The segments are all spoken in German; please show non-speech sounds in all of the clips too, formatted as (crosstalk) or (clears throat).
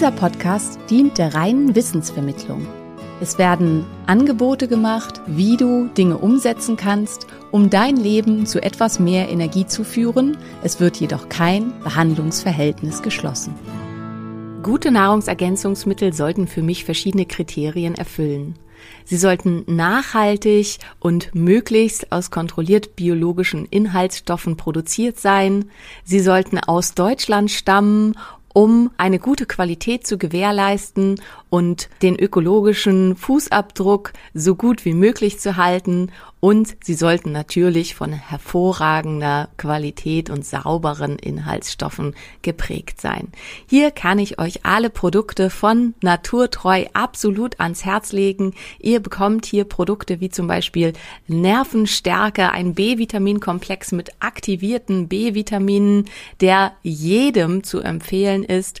Dieser Podcast dient der reinen Wissensvermittlung. Es werden Angebote gemacht, wie du Dinge umsetzen kannst, um dein Leben zu etwas mehr Energie zu führen. Es wird jedoch kein Behandlungsverhältnis geschlossen. Gute Nahrungsergänzungsmittel sollten für mich verschiedene Kriterien erfüllen. Sie sollten nachhaltig und möglichst aus kontrolliert biologischen Inhaltsstoffen produziert sein. Sie sollten aus Deutschland stammen um eine gute Qualität zu gewährleisten und den ökologischen Fußabdruck so gut wie möglich zu halten. Und sie sollten natürlich von hervorragender Qualität und sauberen Inhaltsstoffen geprägt sein. Hier kann ich euch alle Produkte von Naturtreu absolut ans Herz legen. Ihr bekommt hier Produkte wie zum Beispiel Nervenstärke, ein B-Vitaminkomplex mit aktivierten B-Vitaminen, der jedem zu empfehlen ist,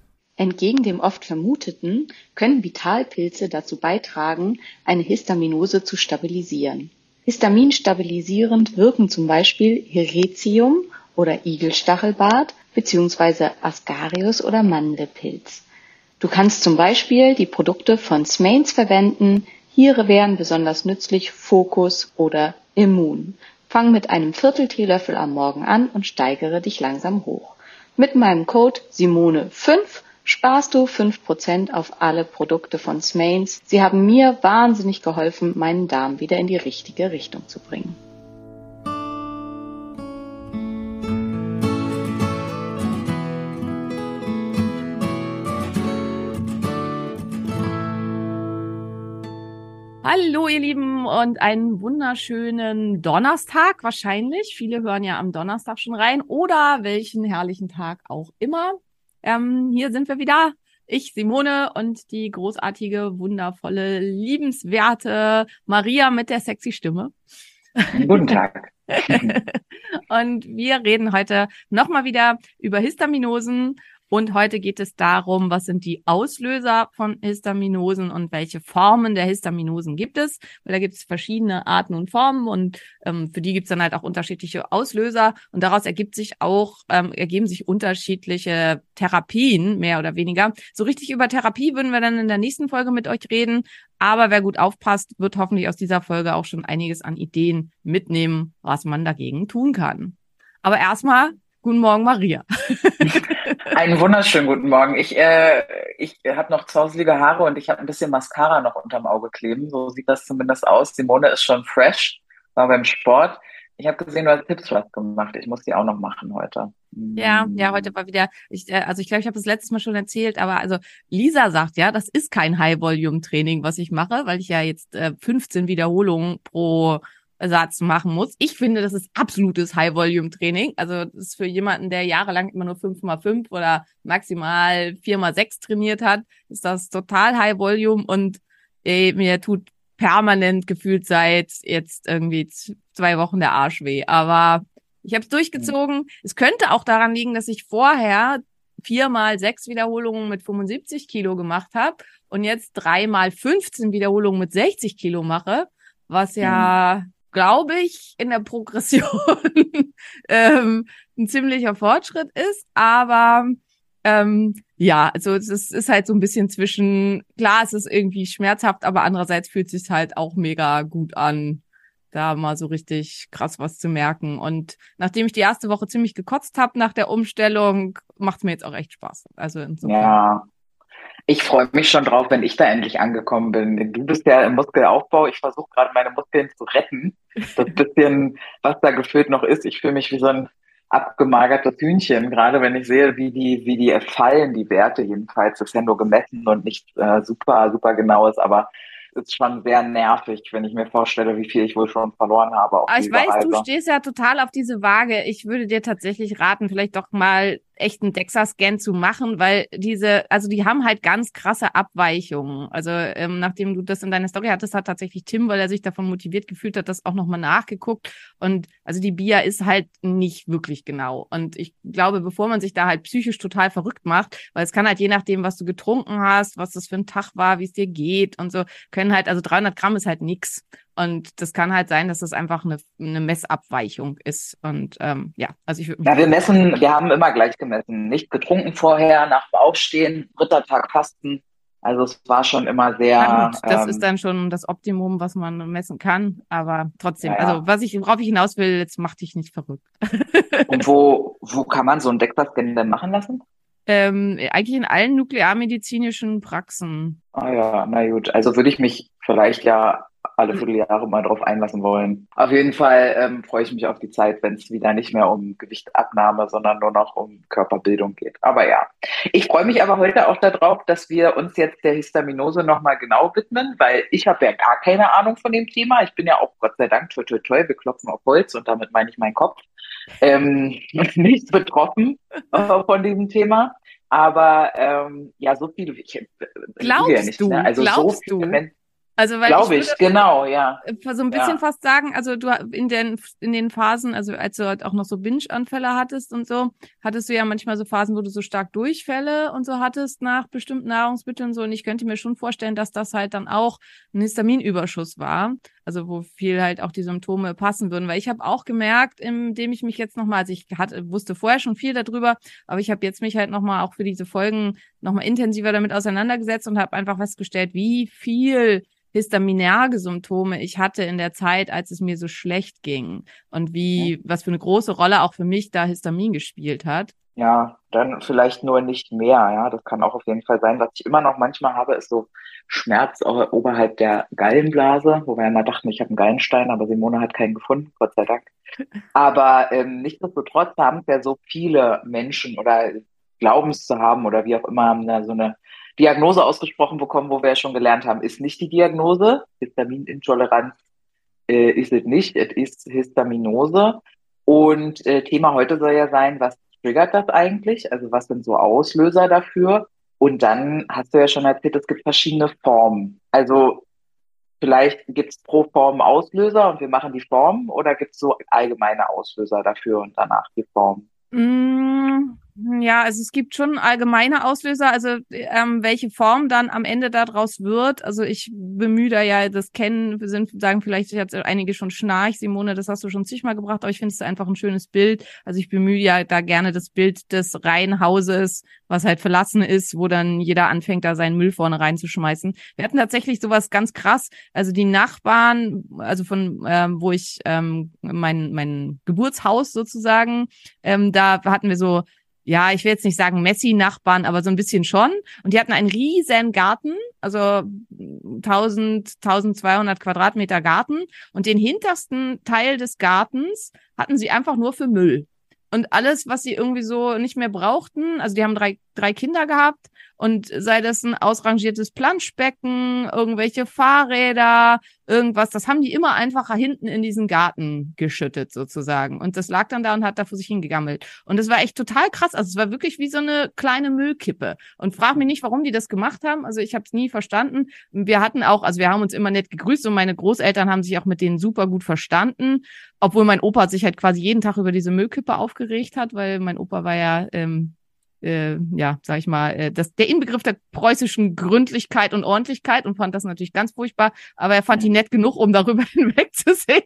Entgegen dem oft vermuteten können Vitalpilze dazu beitragen, eine Histaminose zu stabilisieren. Histaminstabilisierend wirken zum Beispiel Heretium oder Igelstachelbart bzw. Ascarius oder Mandelpilz. Du kannst zum Beispiel die Produkte von Smains verwenden. Hier wären besonders nützlich Fokus oder Immun. Fang mit einem Viertel Teelöffel am Morgen an und steigere dich langsam hoch. Mit meinem Code Simone5 sparst du 5% auf alle Produkte von Smains. Sie haben mir wahnsinnig geholfen, meinen Darm wieder in die richtige Richtung zu bringen. Hallo ihr Lieben und einen wunderschönen Donnerstag wahrscheinlich. Viele hören ja am Donnerstag schon rein oder welchen herrlichen Tag auch immer. Ähm, hier sind wir wieder. Ich, Simone und die großartige, wundervolle, liebenswerte Maria mit der sexy Stimme. Guten Tag. (laughs) und wir reden heute nochmal wieder über Histaminosen und heute geht es darum, was sind die Auslöser von Histaminosen und welche Formen der Histaminosen gibt es. Weil da gibt es verschiedene Arten und Formen und ähm, für die gibt es dann halt auch unterschiedliche Auslöser. Und daraus ergibt sich auch, ähm, ergeben sich unterschiedliche Therapien, mehr oder weniger. So richtig über Therapie würden wir dann in der nächsten Folge mit euch reden. Aber wer gut aufpasst, wird hoffentlich aus dieser Folge auch schon einiges an Ideen mitnehmen, was man dagegen tun kann. Aber erstmal Guten Morgen, Maria. (laughs) Einen wunderschönen guten Morgen. Ich, äh, ich habe noch zauselige Haare und ich habe ein bisschen Mascara noch unterm Auge kleben. So sieht das zumindest aus. Simone ist schon fresh, war beim Sport. Ich habe gesehen, du hast Tipps was gemacht. Ich muss die auch noch machen heute. Ja, ja, heute war wieder, ich, äh, also ich glaube, ich habe das letztes Mal schon erzählt, aber also Lisa sagt ja, das ist kein High-Volume-Training, was ich mache, weil ich ja jetzt äh, 15 Wiederholungen pro Satz machen muss. Ich finde, das ist absolutes High-Volume-Training. Also das ist für jemanden, der jahrelang immer nur 5x5 oder maximal 4x6 trainiert hat, ist das total High-Volume und ey, mir tut permanent gefühlt seit jetzt irgendwie zwei Wochen der Arsch weh. Aber ich habe es durchgezogen. Es könnte auch daran liegen, dass ich vorher viermal sechs Wiederholungen mit 75 Kilo gemacht habe und jetzt dreimal 15 Wiederholungen mit 60 Kilo mache, was ja mhm glaube ich, in der Progression (laughs) ähm, ein ziemlicher Fortschritt ist. Aber Ähm, ja, also es ist, halt so ein bisschen zwischen, klar, es ist irgendwie schmerzhaft, aber andererseits fühlt es sich halt auch mega gut an, da mal so richtig krass was zu merken. Und nachdem ich die erste Woche ziemlich gekotzt habe nach der Umstellung, macht es mir jetzt auch echt Spaß. Also insofern. Ja. Ich freue mich schon drauf, wenn ich da endlich angekommen bin. Du bist ja im Muskelaufbau. Ich versuche gerade meine Muskeln zu retten. Das bisschen, was da gefühlt noch ist. Ich fühle mich wie so ein abgemagertes Hühnchen, gerade wenn ich sehe, wie die, wie die fallen, die Werte jedenfalls. Das ist ja nur gemessen und nicht äh, super, super genau ist, aber ist schon sehr nervig, wenn ich mir vorstelle, wie viel ich wohl schon verloren habe. Aber ich weiß, du stehst ja total auf diese Waage. Ich würde dir tatsächlich raten, vielleicht doch mal echten DEXA-Scan zu machen, weil diese, also die haben halt ganz krasse Abweichungen. Also ähm, nachdem du das in deiner Story hattest, hat tatsächlich Tim, weil er sich davon motiviert gefühlt hat, das auch nochmal nachgeguckt. Und also die BIA ist halt nicht wirklich genau. Und ich glaube, bevor man sich da halt psychisch total verrückt macht, weil es kann halt je nachdem, was du getrunken hast, was das für ein Tag war, wie es dir geht und so, können halt, also 300 Gramm ist halt nix. Und das kann halt sein, dass das einfach eine, eine Messabweichung ist. Und ähm, ja, also ich würde. Ja, wir messen, wir haben immer gleich gemessen. Nicht getrunken vorher, nach dem Aufstehen, dritter Tag Fasten. Also es war schon immer sehr. Ja, gut, das ähm, ist dann schon das Optimum, was man messen kann. Aber trotzdem, ja, ja. also was ich, worauf ich hinaus will, jetzt mach dich nicht verrückt. Und wo, wo kann man so einen DEXA-Scan denn machen lassen? Ähm, eigentlich in allen nuklearmedizinischen Praxen. Ah ja, na gut. Also würde ich mich vielleicht ja alle Vierteljahre mal drauf einlassen wollen. Auf jeden Fall ähm, freue ich mich auf die Zeit, wenn es wieder nicht mehr um Gewichtabnahme, sondern nur noch um Körperbildung geht. Aber ja, ich freue mich aber heute auch darauf, dass wir uns jetzt der Histaminose nochmal genau widmen, weil ich habe ja gar keine Ahnung von dem Thema. Ich bin ja auch Gott sei Dank, toi, toi, toi, wir klopfen auf Holz und damit meine ich meinen Kopf, ähm, (laughs) nicht betroffen äh, von diesem Thema. Aber ähm, ja, so viele, ich, äh, glaubst ja nicht, du, ne? also glaubst so du? Menschen, also weil Glaube ich, ich genau, ja. So ein bisschen ja. fast sagen, also du in den in den Phasen, also als du halt auch noch so Binge-Anfälle hattest und so, hattest du ja manchmal so Phasen, wo du so stark Durchfälle und so hattest nach bestimmten Nahrungsmitteln und so. Und ich könnte mir schon vorstellen, dass das halt dann auch ein Histaminüberschuss war. Also wo viel halt auch die Symptome passen würden. Weil ich habe auch gemerkt, indem ich mich jetzt nochmal, also ich hatte, wusste vorher schon viel darüber, aber ich habe jetzt mich halt nochmal auch für diese Folgen nochmal intensiver damit auseinandergesetzt und habe einfach festgestellt, wie viel histaminärge Symptome ich hatte in der Zeit, als es mir so schlecht ging und wie, ja. was für eine große Rolle auch für mich da Histamin gespielt hat. Ja, dann vielleicht nur nicht mehr, ja. Das kann auch auf jeden Fall sein. Was ich immer noch manchmal habe, ist so Schmerz oberhalb der Gallenblase, wo wir immer dachten, ich habe einen Gallenstein, aber Simone hat keinen gefunden, Gott sei Dank. Aber ähm, nichtsdestotrotz haben es ja so viele Menschen oder glauben es zu haben oder wie auch immer, haben da so eine Diagnose ausgesprochen bekommen, wo wir ja schon gelernt haben, ist nicht die Diagnose. Histaminintoleranz äh, ist es nicht, es ist Histaminose. Und äh, Thema heute soll ja sein, was triggert das eigentlich? Also was sind so Auslöser dafür? Und dann hast du ja schon erzählt, es gibt verschiedene Formen. Also vielleicht gibt es pro Form Auslöser und wir machen die Form oder gibt es so allgemeine Auslöser dafür und danach die Form? Mm, ja, also es gibt schon allgemeine Auslöser, also ähm, welche Form dann am Ende daraus wird. Also ich bemühe da ja das Kennen, wir sind, sagen vielleicht jetzt einige schon Schnarch, Simone, das hast du schon zigmal gebracht, aber ich finde es einfach ein schönes Bild. Also ich bemühe ja da gerne das Bild des Reihenhauses, was halt verlassen ist, wo dann jeder anfängt, da seinen Müll vorne reinzuschmeißen. Wir hatten tatsächlich sowas ganz krass. Also die Nachbarn, also von ähm, wo ich ähm, mein, mein Geburtshaus sozusagen, ähm, da hatten wir so ja, ich will jetzt nicht sagen Messi-Nachbarn, aber so ein bisschen schon. Und die hatten einen riesen Garten, also 1000, 1200 Quadratmeter Garten. Und den hintersten Teil des Gartens hatten sie einfach nur für Müll. Und alles, was sie irgendwie so nicht mehr brauchten, also die haben drei, drei Kinder gehabt und sei das ein ausrangiertes Planschbecken, irgendwelche Fahrräder, irgendwas, das haben die immer einfach hinten in diesen Garten geschüttet sozusagen. Und das lag dann da und hat da vor sich hingegammelt. Und das war echt total krass. Also es war wirklich wie so eine kleine Müllkippe. Und frag mich nicht, warum die das gemacht haben. Also ich habe es nie verstanden. Wir hatten auch, also wir haben uns immer nett gegrüßt und meine Großeltern haben sich auch mit denen super gut verstanden. Obwohl mein Opa sich halt quasi jeden Tag über diese Müllkippe aufgeregt hat, weil mein Opa war ja ähm, äh, ja, sag ich mal, äh, das, der Inbegriff der preußischen Gründlichkeit und Ordentlichkeit und fand das natürlich ganz furchtbar, aber er fand die nett genug, um darüber (laughs) hinwegzusehen.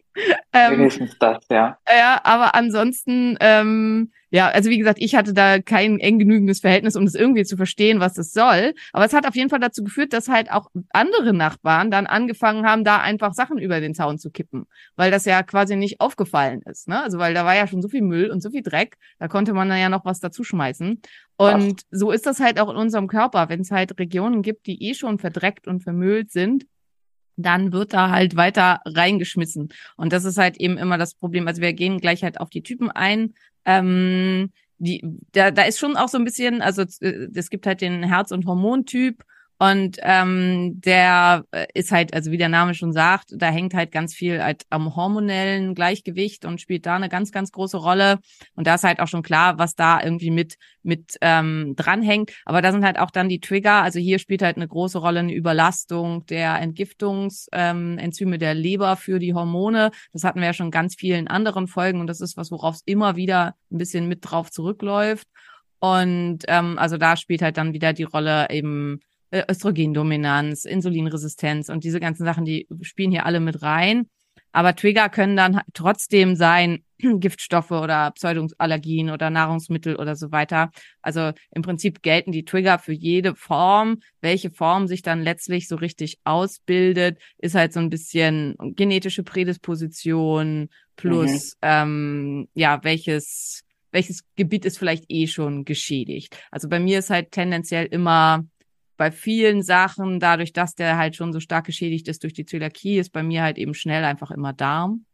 Ähm, Wenigstens das, ja. Ja, aber ansonsten, ähm, ja, also wie gesagt, ich hatte da kein eng genügendes Verhältnis, um das irgendwie zu verstehen, was das soll. Aber es hat auf jeden Fall dazu geführt, dass halt auch andere Nachbarn dann angefangen haben, da einfach Sachen über den Zaun zu kippen, weil das ja quasi nicht aufgefallen ist. Ne? Also weil da war ja schon so viel Müll und so viel Dreck, da konnte man dann ja noch was dazu schmeißen. Und Ach. so ist das halt auch in unserem Körper, wenn es halt Regionen gibt, die eh schon verdreckt und vermüllt sind dann wird da halt weiter reingeschmissen. Und das ist halt eben immer das Problem. Also wir gehen gleich halt auf die Typen ein. Ähm, die, da, da ist schon auch so ein bisschen, also äh, es gibt halt den Herz- und Hormontyp und ähm, der äh, ist halt, also wie der Name schon sagt, da hängt halt ganz viel halt am hormonellen Gleichgewicht und spielt da eine ganz, ganz große Rolle. Und da ist halt auch schon klar, was da irgendwie mit, mit ähm, dranhängt. Aber da sind halt auch dann die Trigger. Also hier spielt halt eine große Rolle eine Überlastung der Entgiftungsenzyme ähm, der Leber für die Hormone. Das hatten wir ja schon ganz vielen anderen Folgen und das ist was, worauf es immer wieder ein bisschen mit drauf zurückläuft. Und ähm, also da spielt halt dann wieder die Rolle eben Östrogendominanz, Insulinresistenz und diese ganzen Sachen, die spielen hier alle mit rein. Aber Trigger können dann trotzdem sein (clears throat) Giftstoffe oder Pseudonallergien oder Nahrungsmittel oder so weiter. Also im Prinzip gelten die Trigger für jede Form. Welche Form sich dann letztlich so richtig ausbildet, ist halt so ein bisschen genetische Prädisposition plus mhm. ähm, ja welches welches Gebiet ist vielleicht eh schon geschädigt. Also bei mir ist halt tendenziell immer bei vielen Sachen, dadurch, dass der halt schon so stark geschädigt ist durch die Zöliakie, ist bei mir halt eben schnell einfach immer Darm.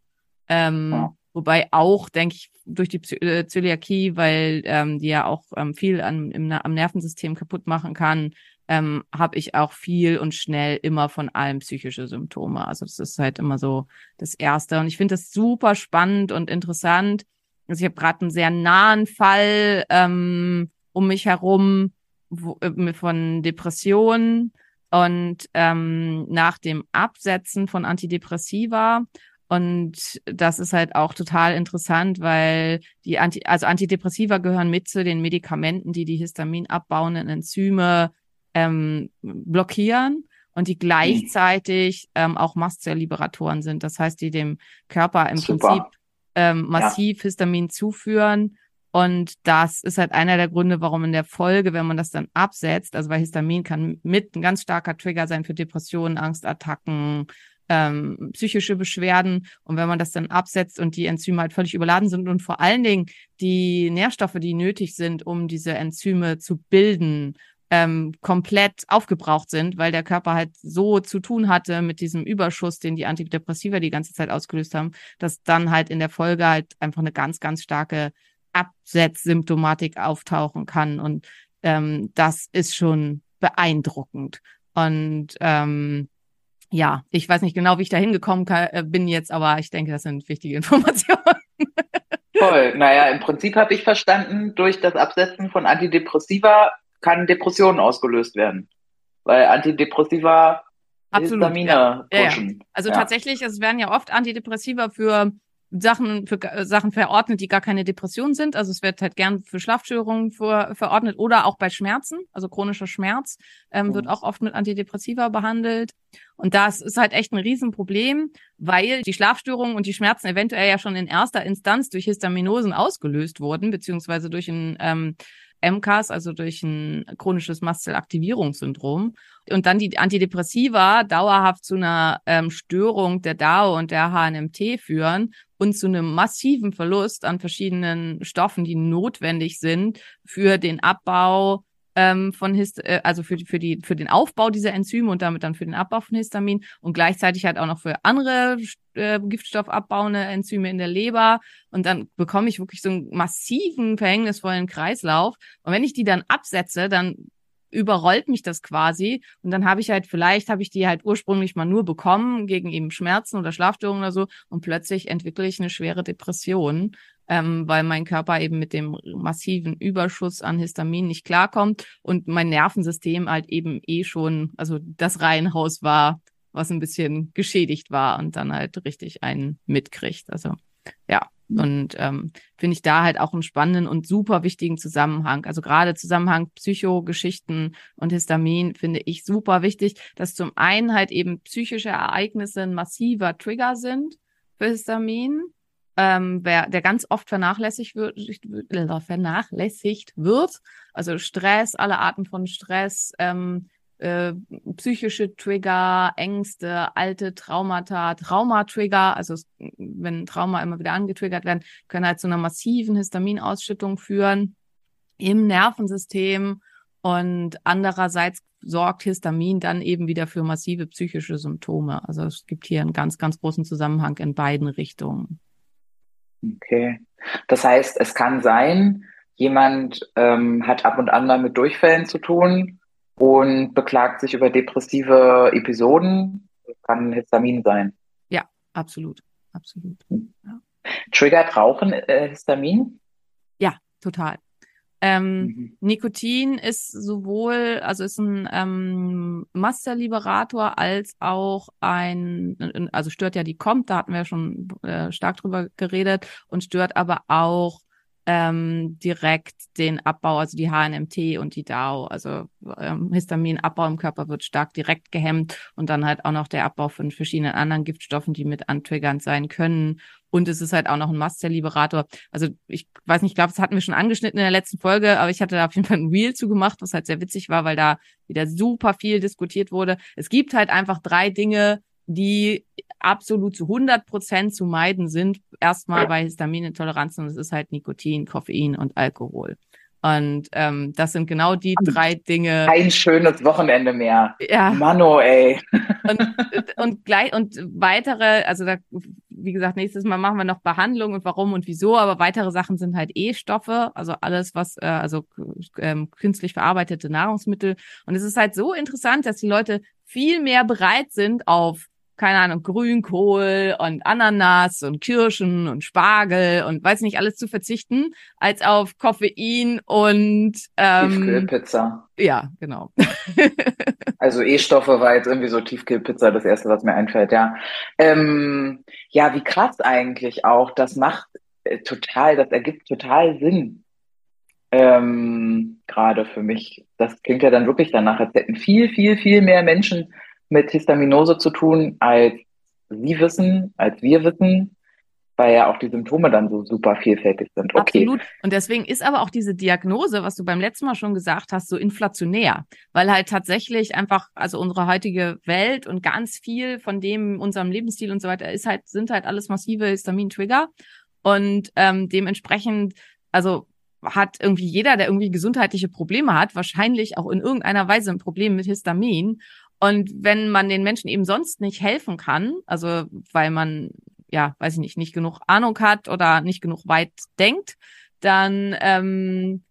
Ähm, ja. Wobei auch, denke ich, durch die äh, Zöliakie, weil ähm, die ja auch ähm, viel an, im, am Nervensystem kaputt machen kann, ähm, habe ich auch viel und schnell immer von allem psychische Symptome. Also das ist halt immer so das Erste. Und ich finde das super spannend und interessant. Also ich habe gerade einen sehr nahen Fall ähm, um mich herum, wo, äh, von Depressionen und ähm, nach dem Absetzen von Antidepressiva. Und das ist halt auch total interessant, weil die Anti also Antidepressiva gehören mit zu den Medikamenten, die die Histamin abbauenden Enzyme ähm, blockieren und die gleichzeitig ähm, auch Mastzellliberatoren sind. Das heißt, die dem Körper im Super. Prinzip ähm, massiv ja. Histamin zuführen und das ist halt einer der Gründe, warum in der Folge, wenn man das dann absetzt, also weil Histamin kann mit ein ganz starker Trigger sein für Depressionen, Angstattacken, ähm, psychische Beschwerden. Und wenn man das dann absetzt und die Enzyme halt völlig überladen sind und vor allen Dingen die Nährstoffe, die nötig sind, um diese Enzyme zu bilden, ähm, komplett aufgebraucht sind, weil der Körper halt so zu tun hatte mit diesem Überschuss, den die Antidepressiva die ganze Zeit ausgelöst haben, dass dann halt in der Folge halt einfach eine ganz, ganz starke Absetzsymptomatik auftauchen kann. Und ähm, das ist schon beeindruckend. Und ähm, ja, ich weiß nicht genau, wie ich da hingekommen äh, bin jetzt, aber ich denke, das sind wichtige (laughs) Informationen. Toll. Naja, im Prinzip habe ich verstanden, durch das Absetzen von Antidepressiva kann Depressionen ausgelöst werden. Weil Antidepressiva Absolut, Histamine ja. pushen. Ja, ja. Also ja. tatsächlich, es werden ja oft Antidepressiva für Sachen für äh, Sachen verordnet, die gar keine Depression sind. Also es wird halt gern für Schlafstörungen für, verordnet oder auch bei Schmerzen, also chronischer Schmerz ähm, mhm. wird auch oft mit Antidepressiva behandelt. Und das ist halt echt ein Riesenproblem, weil die Schlafstörungen und die Schmerzen eventuell ja schon in erster Instanz durch Histaminosen ausgelöst wurden, beziehungsweise durch ein ähm, MCAS, also durch ein chronisches Mastzellaktivierungssyndrom. Und dann die Antidepressiva dauerhaft zu einer ähm, Störung der DAO und der HNMT führen und zu einem massiven Verlust an verschiedenen Stoffen, die notwendig sind für den Abbau ähm, von Hist äh, also für, für, die, für den Aufbau dieser Enzyme und damit dann für den Abbau von Histamin und gleichzeitig halt auch noch für andere äh, giftstoffabbauende Enzyme in der Leber. Und dann bekomme ich wirklich so einen massiven, verhängnisvollen Kreislauf. Und wenn ich die dann absetze, dann überrollt mich das quasi und dann habe ich halt vielleicht habe ich die halt ursprünglich mal nur bekommen gegen eben Schmerzen oder Schlafstörungen oder so und plötzlich entwickle ich eine schwere Depression ähm, weil mein Körper eben mit dem massiven Überschuss an Histamin nicht klarkommt und mein Nervensystem halt eben eh schon, also das Reihenhaus war, was ein bisschen geschädigt war und dann halt richtig einen mitkriegt. Also ja, und ähm, finde ich da halt auch einen spannenden und super wichtigen Zusammenhang. Also gerade Zusammenhang Psychogeschichten und Histamin finde ich super wichtig, dass zum einen halt eben psychische Ereignisse ein massiver Trigger sind für Histamin ähm, wer, der ganz oft vernachlässigt wird, (laughs) vernachlässigt wird. Also Stress, alle Arten von Stress, ähm, äh, psychische Trigger, Ängste, alte Traumata, Traumatrigger, also wenn Trauma immer wieder angetriggert werden, können halt zu einer massiven Histaminausschüttung führen im Nervensystem und andererseits sorgt Histamin dann eben wieder für massive psychische Symptome. Also es gibt hier einen ganz, ganz großen Zusammenhang in beiden Richtungen. Okay. Das heißt, es kann sein, jemand ähm, hat ab und an mal mit Durchfällen zu tun und beklagt sich über depressive Episoden. Das kann Histamin sein. Ja, absolut. Absolut. Hm. Ja. Triggert Rauchen äh, Histamin? Ja, total. Ähm, mhm. Nikotin ist sowohl, also ist ein ähm, Masterliberator als auch ein, also stört ja die Kommt, da hatten wir schon äh, stark drüber geredet und stört aber auch ähm, direkt den Abbau, also die HNMT und die DAO, also ähm, Histaminabbau im Körper wird stark direkt gehemmt und dann halt auch noch der Abbau von verschiedenen anderen Giftstoffen, die mit antriggernd sein können. Und es ist halt auch noch ein Mastzell-Liberator. Also ich weiß nicht, ich glaube, das hatten wir schon angeschnitten in der letzten Folge, aber ich hatte da auf jeden Fall ein Reel zugemacht, was halt sehr witzig war, weil da wieder super viel diskutiert wurde. Es gibt halt einfach drei Dinge, die absolut zu 100 Prozent zu meiden sind. Erstmal bei Histaminintoleranzen und es ist halt Nikotin, Koffein und Alkohol. Und ähm, das sind genau die drei Dinge. Ein schönes Wochenende mehr. Ja. Mano, ey. (laughs) Und, und gleich und weitere, also da, wie gesagt, nächstes Mal machen wir noch Behandlung und warum und wieso, aber weitere Sachen sind halt E-Stoffe, also alles, was, äh, also ähm, künstlich verarbeitete Nahrungsmittel. Und es ist halt so interessant, dass die Leute viel mehr bereit sind, auf keine Ahnung, Grünkohl und Ananas und Kirschen und Spargel und weiß nicht alles zu verzichten, als auf Koffein und ähm, Tiefkühlpizza. Ja, genau. (laughs) also E-Stoffe war jetzt irgendwie so Tiefkühlpizza das erste, was mir einfällt, ja. Ähm, ja, wie krass eigentlich auch. Das macht äh, total, das ergibt total Sinn. Ähm, Gerade für mich. Das klingt ja dann wirklich danach, als hätten viel, viel, viel mehr Menschen mit Histaminose zu tun, als Sie wissen, als wir wissen, weil ja auch die Symptome dann so super vielfältig sind. Okay. Absolut. Und deswegen ist aber auch diese Diagnose, was du beim letzten Mal schon gesagt hast, so inflationär, weil halt tatsächlich einfach, also unsere heutige Welt und ganz viel von dem, unserem Lebensstil und so weiter, ist halt, sind halt alles massive Histamin-Trigger. Und ähm, dementsprechend, also hat irgendwie jeder, der irgendwie gesundheitliche Probleme hat, wahrscheinlich auch in irgendeiner Weise ein Problem mit Histamin. Und wenn man den Menschen eben sonst nicht helfen kann, also weil man, ja, weiß ich nicht, nicht genug Ahnung hat oder nicht genug weit denkt, dann ähm,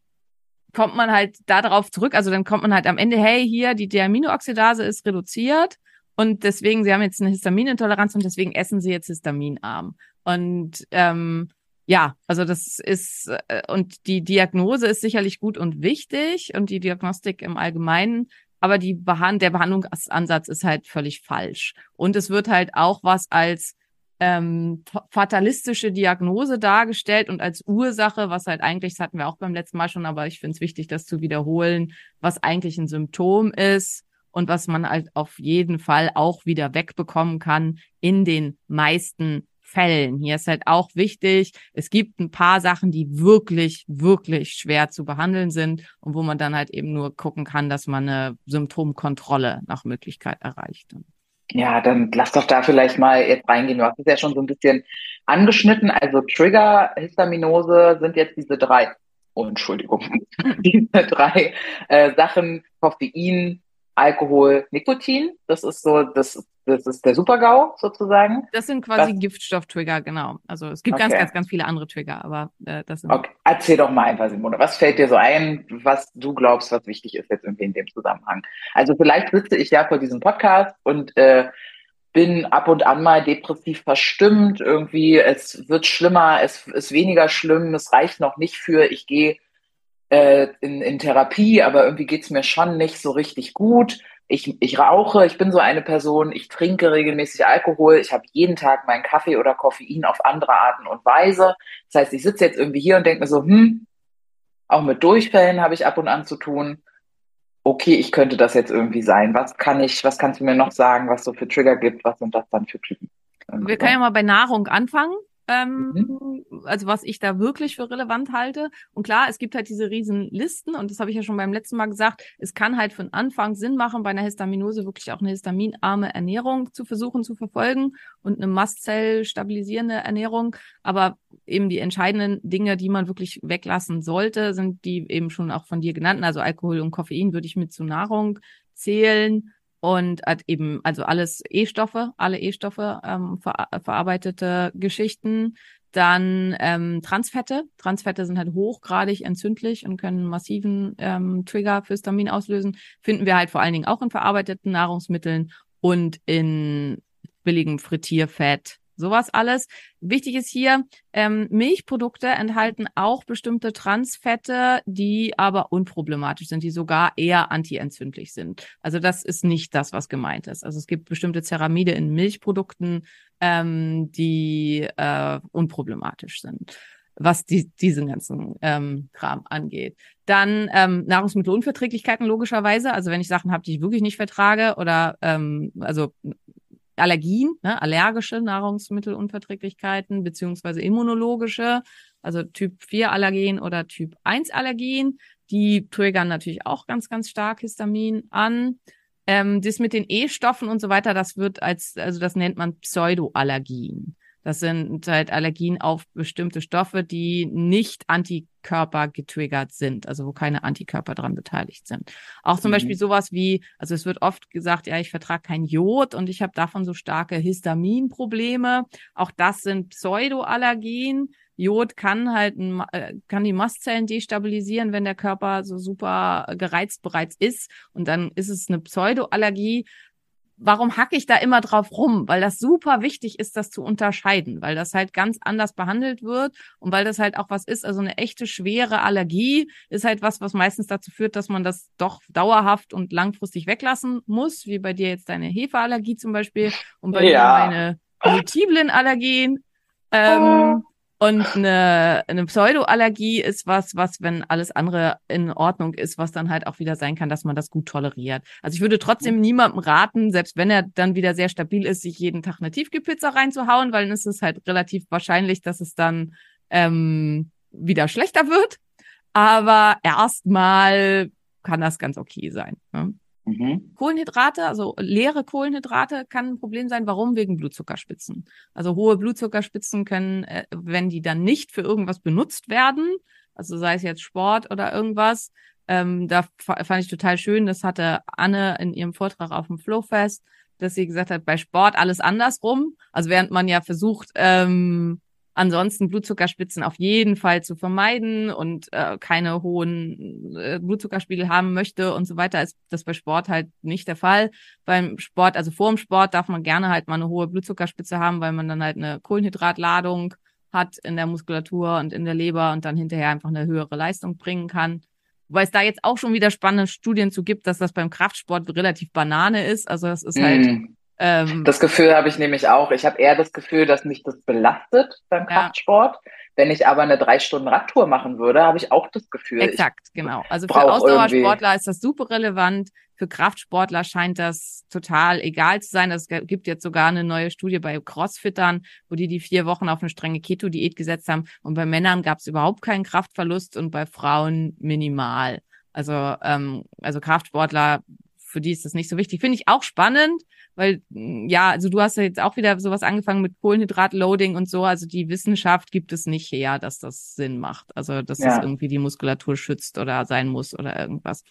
kommt man halt darauf zurück. Also dann kommt man halt am Ende, hey, hier, die Deaminooxidase ist reduziert und deswegen, sie haben jetzt eine Histaminintoleranz und deswegen essen sie jetzt histaminarm. Und ähm, ja, also das ist, äh, und die Diagnose ist sicherlich gut und wichtig und die Diagnostik im Allgemeinen, aber die Behand der Behandlungsansatz ist halt völlig falsch. Und es wird halt auch was als ähm, fatalistische Diagnose dargestellt und als Ursache, was halt eigentlich, das hatten wir auch beim letzten Mal schon, aber ich finde es wichtig, das zu wiederholen, was eigentlich ein Symptom ist und was man halt auf jeden Fall auch wieder wegbekommen kann in den meisten Fällen. Hier ist halt auch wichtig, es gibt ein paar Sachen, die wirklich, wirklich schwer zu behandeln sind und wo man dann halt eben nur gucken kann, dass man eine Symptomkontrolle nach Möglichkeit erreicht. Ja, dann lass doch da vielleicht mal jetzt reingehen. Du hast es ja schon so ein bisschen angeschnitten. Also Trigger, Histaminose sind jetzt diese drei, oh, Entschuldigung, (laughs) diese drei äh, Sachen, Koffein, Alkohol, Nikotin. Das ist so das das ist der Super-GAU sozusagen. Das sind quasi Giftstoff-Trigger, genau. Also es gibt okay. ganz, ganz, ganz viele andere Trigger, aber äh, das sind. Okay. Erzähl doch mal einfach, Simone. Was fällt dir so ein, was du glaubst, was wichtig ist jetzt irgendwie in dem Zusammenhang? Also vielleicht sitze ich ja vor diesem Podcast und äh, bin ab und an mal depressiv verstimmt. Irgendwie, es wird schlimmer, es ist weniger schlimm, es reicht noch nicht für, ich gehe äh, in, in Therapie, aber irgendwie geht's mir schon nicht so richtig gut ich, ich rauche, ich bin so eine Person, ich trinke regelmäßig Alkohol, ich habe jeden Tag meinen Kaffee oder Koffein auf andere Arten und Weise. Das heißt, ich sitze jetzt irgendwie hier und denke mir so, hm, auch mit Durchfällen habe ich ab und an zu tun. Okay, ich könnte das jetzt irgendwie sein. Was kann ich, was kannst du mir noch sagen, was so für Trigger gibt? Was sind das dann für Typen? Wir können ja mal bei Nahrung anfangen. Ähm, mhm. also was ich da wirklich für relevant halte. Und klar, es gibt halt diese riesen Listen und das habe ich ja schon beim letzten Mal gesagt, es kann halt von Anfang Sinn machen, bei einer Histaminose wirklich auch eine histaminarme Ernährung zu versuchen zu verfolgen und eine Mastzell stabilisierende Ernährung. Aber eben die entscheidenden Dinge, die man wirklich weglassen sollte, sind die eben schon auch von dir genannten. Also Alkohol und Koffein würde ich mit zu Nahrung zählen und hat eben also alles E-Stoffe, alle E-Stoffe, ähm, ver verarbeitete Geschichten. Dann ähm, Transfette. Transfette sind halt hochgradig entzündlich und können massiven ähm, Trigger für Histamin auslösen. Finden wir halt vor allen Dingen auch in verarbeiteten Nahrungsmitteln und in billigem Frittierfett, sowas alles. Wichtig ist hier, ähm, Milchprodukte enthalten auch bestimmte Transfette, die aber unproblematisch sind, die sogar eher antientzündlich sind. Also das ist nicht das, was gemeint ist. Also es gibt bestimmte Ceramide in Milchprodukten, ähm, die äh, unproblematisch sind was die, diesen ganzen ähm, Kram angeht. Dann ähm, Nahrungsmittelunverträglichkeiten logischerweise. Also wenn ich Sachen habe, die ich wirklich nicht vertrage oder ähm, also Allergien, ne, allergische Nahrungsmittelunverträglichkeiten beziehungsweise immunologische, also Typ 4 Allergien oder Typ 1 Allergien. Die triggern natürlich auch ganz, ganz stark Histamin an. Ähm, das mit den E-Stoffen und so weiter, das wird als, also das nennt man Pseudoallergien. Das sind halt Allergien auf bestimmte Stoffe, die nicht Antikörper getriggert sind, also wo keine Antikörper dran beteiligt sind. Auch zum mhm. Beispiel sowas wie, also es wird oft gesagt, ja, ich vertrage kein Jod und ich habe davon so starke Histaminprobleme. Auch das sind Pseudoallergien. Jod kann halt äh, kann die Mastzellen destabilisieren, wenn der Körper so super gereizt bereits ist und dann ist es eine Pseudoallergie warum hacke ich da immer drauf rum? Weil das super wichtig ist, das zu unterscheiden, weil das halt ganz anders behandelt wird und weil das halt auch was ist, also eine echte schwere Allergie ist halt was, was meistens dazu führt, dass man das doch dauerhaft und langfristig weglassen muss, wie bei dir jetzt deine Hefeallergie zum Beispiel und bei ja. mir meine multiplen Allergien. Ähm, oh. Und eine, eine Pseudoallergie ist was, was, wenn alles andere in Ordnung ist, was dann halt auch wieder sein kann, dass man das gut toleriert. Also ich würde trotzdem niemandem raten, selbst wenn er dann wieder sehr stabil ist, sich jeden Tag eine Tiefkühlpizza reinzuhauen, weil dann ist es halt relativ wahrscheinlich, dass es dann ähm, wieder schlechter wird. Aber erstmal kann das ganz okay sein. Ne? Mhm. Kohlenhydrate, also leere Kohlenhydrate kann ein Problem sein. Warum? Wegen Blutzuckerspitzen. Also hohe Blutzuckerspitzen können, äh, wenn die dann nicht für irgendwas benutzt werden, also sei es jetzt Sport oder irgendwas, ähm, da fand ich total schön, das hatte Anne in ihrem Vortrag auf dem Flowfest, dass sie gesagt hat, bei Sport alles andersrum. Also während man ja versucht, ähm, Ansonsten Blutzuckerspitzen auf jeden Fall zu vermeiden und äh, keine hohen äh, Blutzuckerspiegel haben möchte und so weiter, ist das bei Sport halt nicht der Fall. Beim Sport, also vor dem Sport, darf man gerne halt mal eine hohe Blutzuckerspitze haben, weil man dann halt eine Kohlenhydratladung hat in der Muskulatur und in der Leber und dann hinterher einfach eine höhere Leistung bringen kann. Wobei es da jetzt auch schon wieder spannende Studien zu gibt, dass das beim Kraftsport relativ Banane ist. Also das ist halt mm. Ähm, das Gefühl habe ich nämlich auch. Ich habe eher das Gefühl, dass mich das belastet beim Kraftsport. Ja. Wenn ich aber eine drei Stunden Radtour machen würde, habe ich auch das Gefühl. Exakt, genau. Also für Ausdauersportler ist das super relevant. Für Kraftsportler scheint das total egal zu sein. Es gibt jetzt sogar eine neue Studie bei Crossfittern, wo die die vier Wochen auf eine strenge Keto-Diät gesetzt haben. Und bei Männern gab es überhaupt keinen Kraftverlust und bei Frauen minimal. Also, ähm, also Kraftsportler, für die ist das nicht so wichtig. Finde ich auch spannend weil mm, ja, also du hast ja jetzt auch wieder sowas angefangen mit Kohlenhydratloading und so, also die Wissenschaft gibt es nicht her, dass das Sinn macht, also dass ja. das irgendwie die Muskulatur schützt oder sein muss oder irgendwas.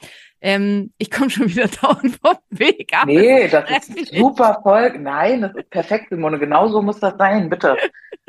Ähm, ich komme schon wieder (laughs) dauernd vom Weg ab. Nee, das ist super voll. Nein, das ist perfekt, Simone. Genau so muss das sein, bitte.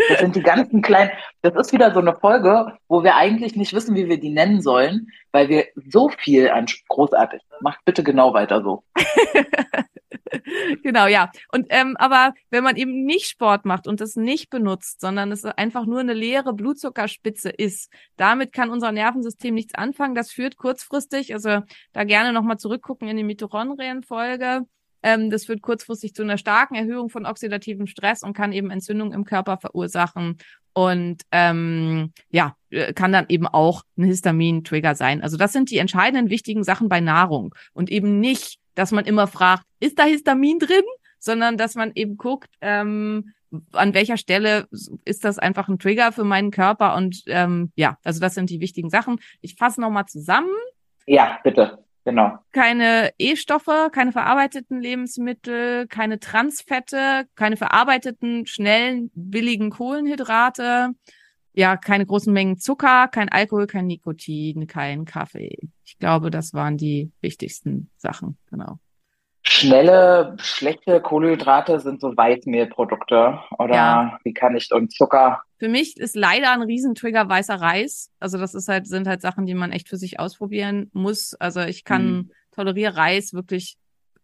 Das sind die ganzen kleinen, das ist wieder so eine Folge, wo wir eigentlich nicht wissen, wie wir die nennen sollen, weil wir so viel an großartig. Macht bitte genau weiter so. (laughs) (laughs) genau, ja. Und ähm, aber wenn man eben nicht Sport macht und das nicht benutzt, sondern es einfach nur eine leere Blutzuckerspitze ist, damit kann unser Nervensystem nichts anfangen. Das führt kurzfristig, also da gerne nochmal zurückgucken in die Mitochondrien-Folge. Ähm, das führt kurzfristig zu einer starken Erhöhung von oxidativem Stress und kann eben Entzündungen im Körper verursachen und ähm, ja, äh, kann dann eben auch ein Histamin-Trigger sein. Also das sind die entscheidenden wichtigen Sachen bei Nahrung und eben nicht, dass man immer fragt, ist da Histamin drin? Sondern dass man eben guckt, ähm, an welcher Stelle ist das einfach ein Trigger für meinen Körper und ähm, ja, also das sind die wichtigen Sachen. Ich fasse nochmal zusammen. Ja, bitte. Genau. Keine E-Stoffe, keine verarbeiteten Lebensmittel, keine Transfette, keine verarbeiteten, schnellen, billigen Kohlenhydrate, ja, keine großen Mengen Zucker, kein Alkohol, kein Nikotin, kein Kaffee. Ich glaube, das waren die wichtigsten Sachen, genau. Schnelle, schlechte Kohlenhydrate sind so Weißmehlprodukte oder Ja. wie kann ich und Zucker? Für mich ist leider ein Riesentrigger weißer Reis. Also das ist halt, sind halt Sachen, die man echt für sich ausprobieren muss. Also ich kann, Mhm. toleriere Reis wirklich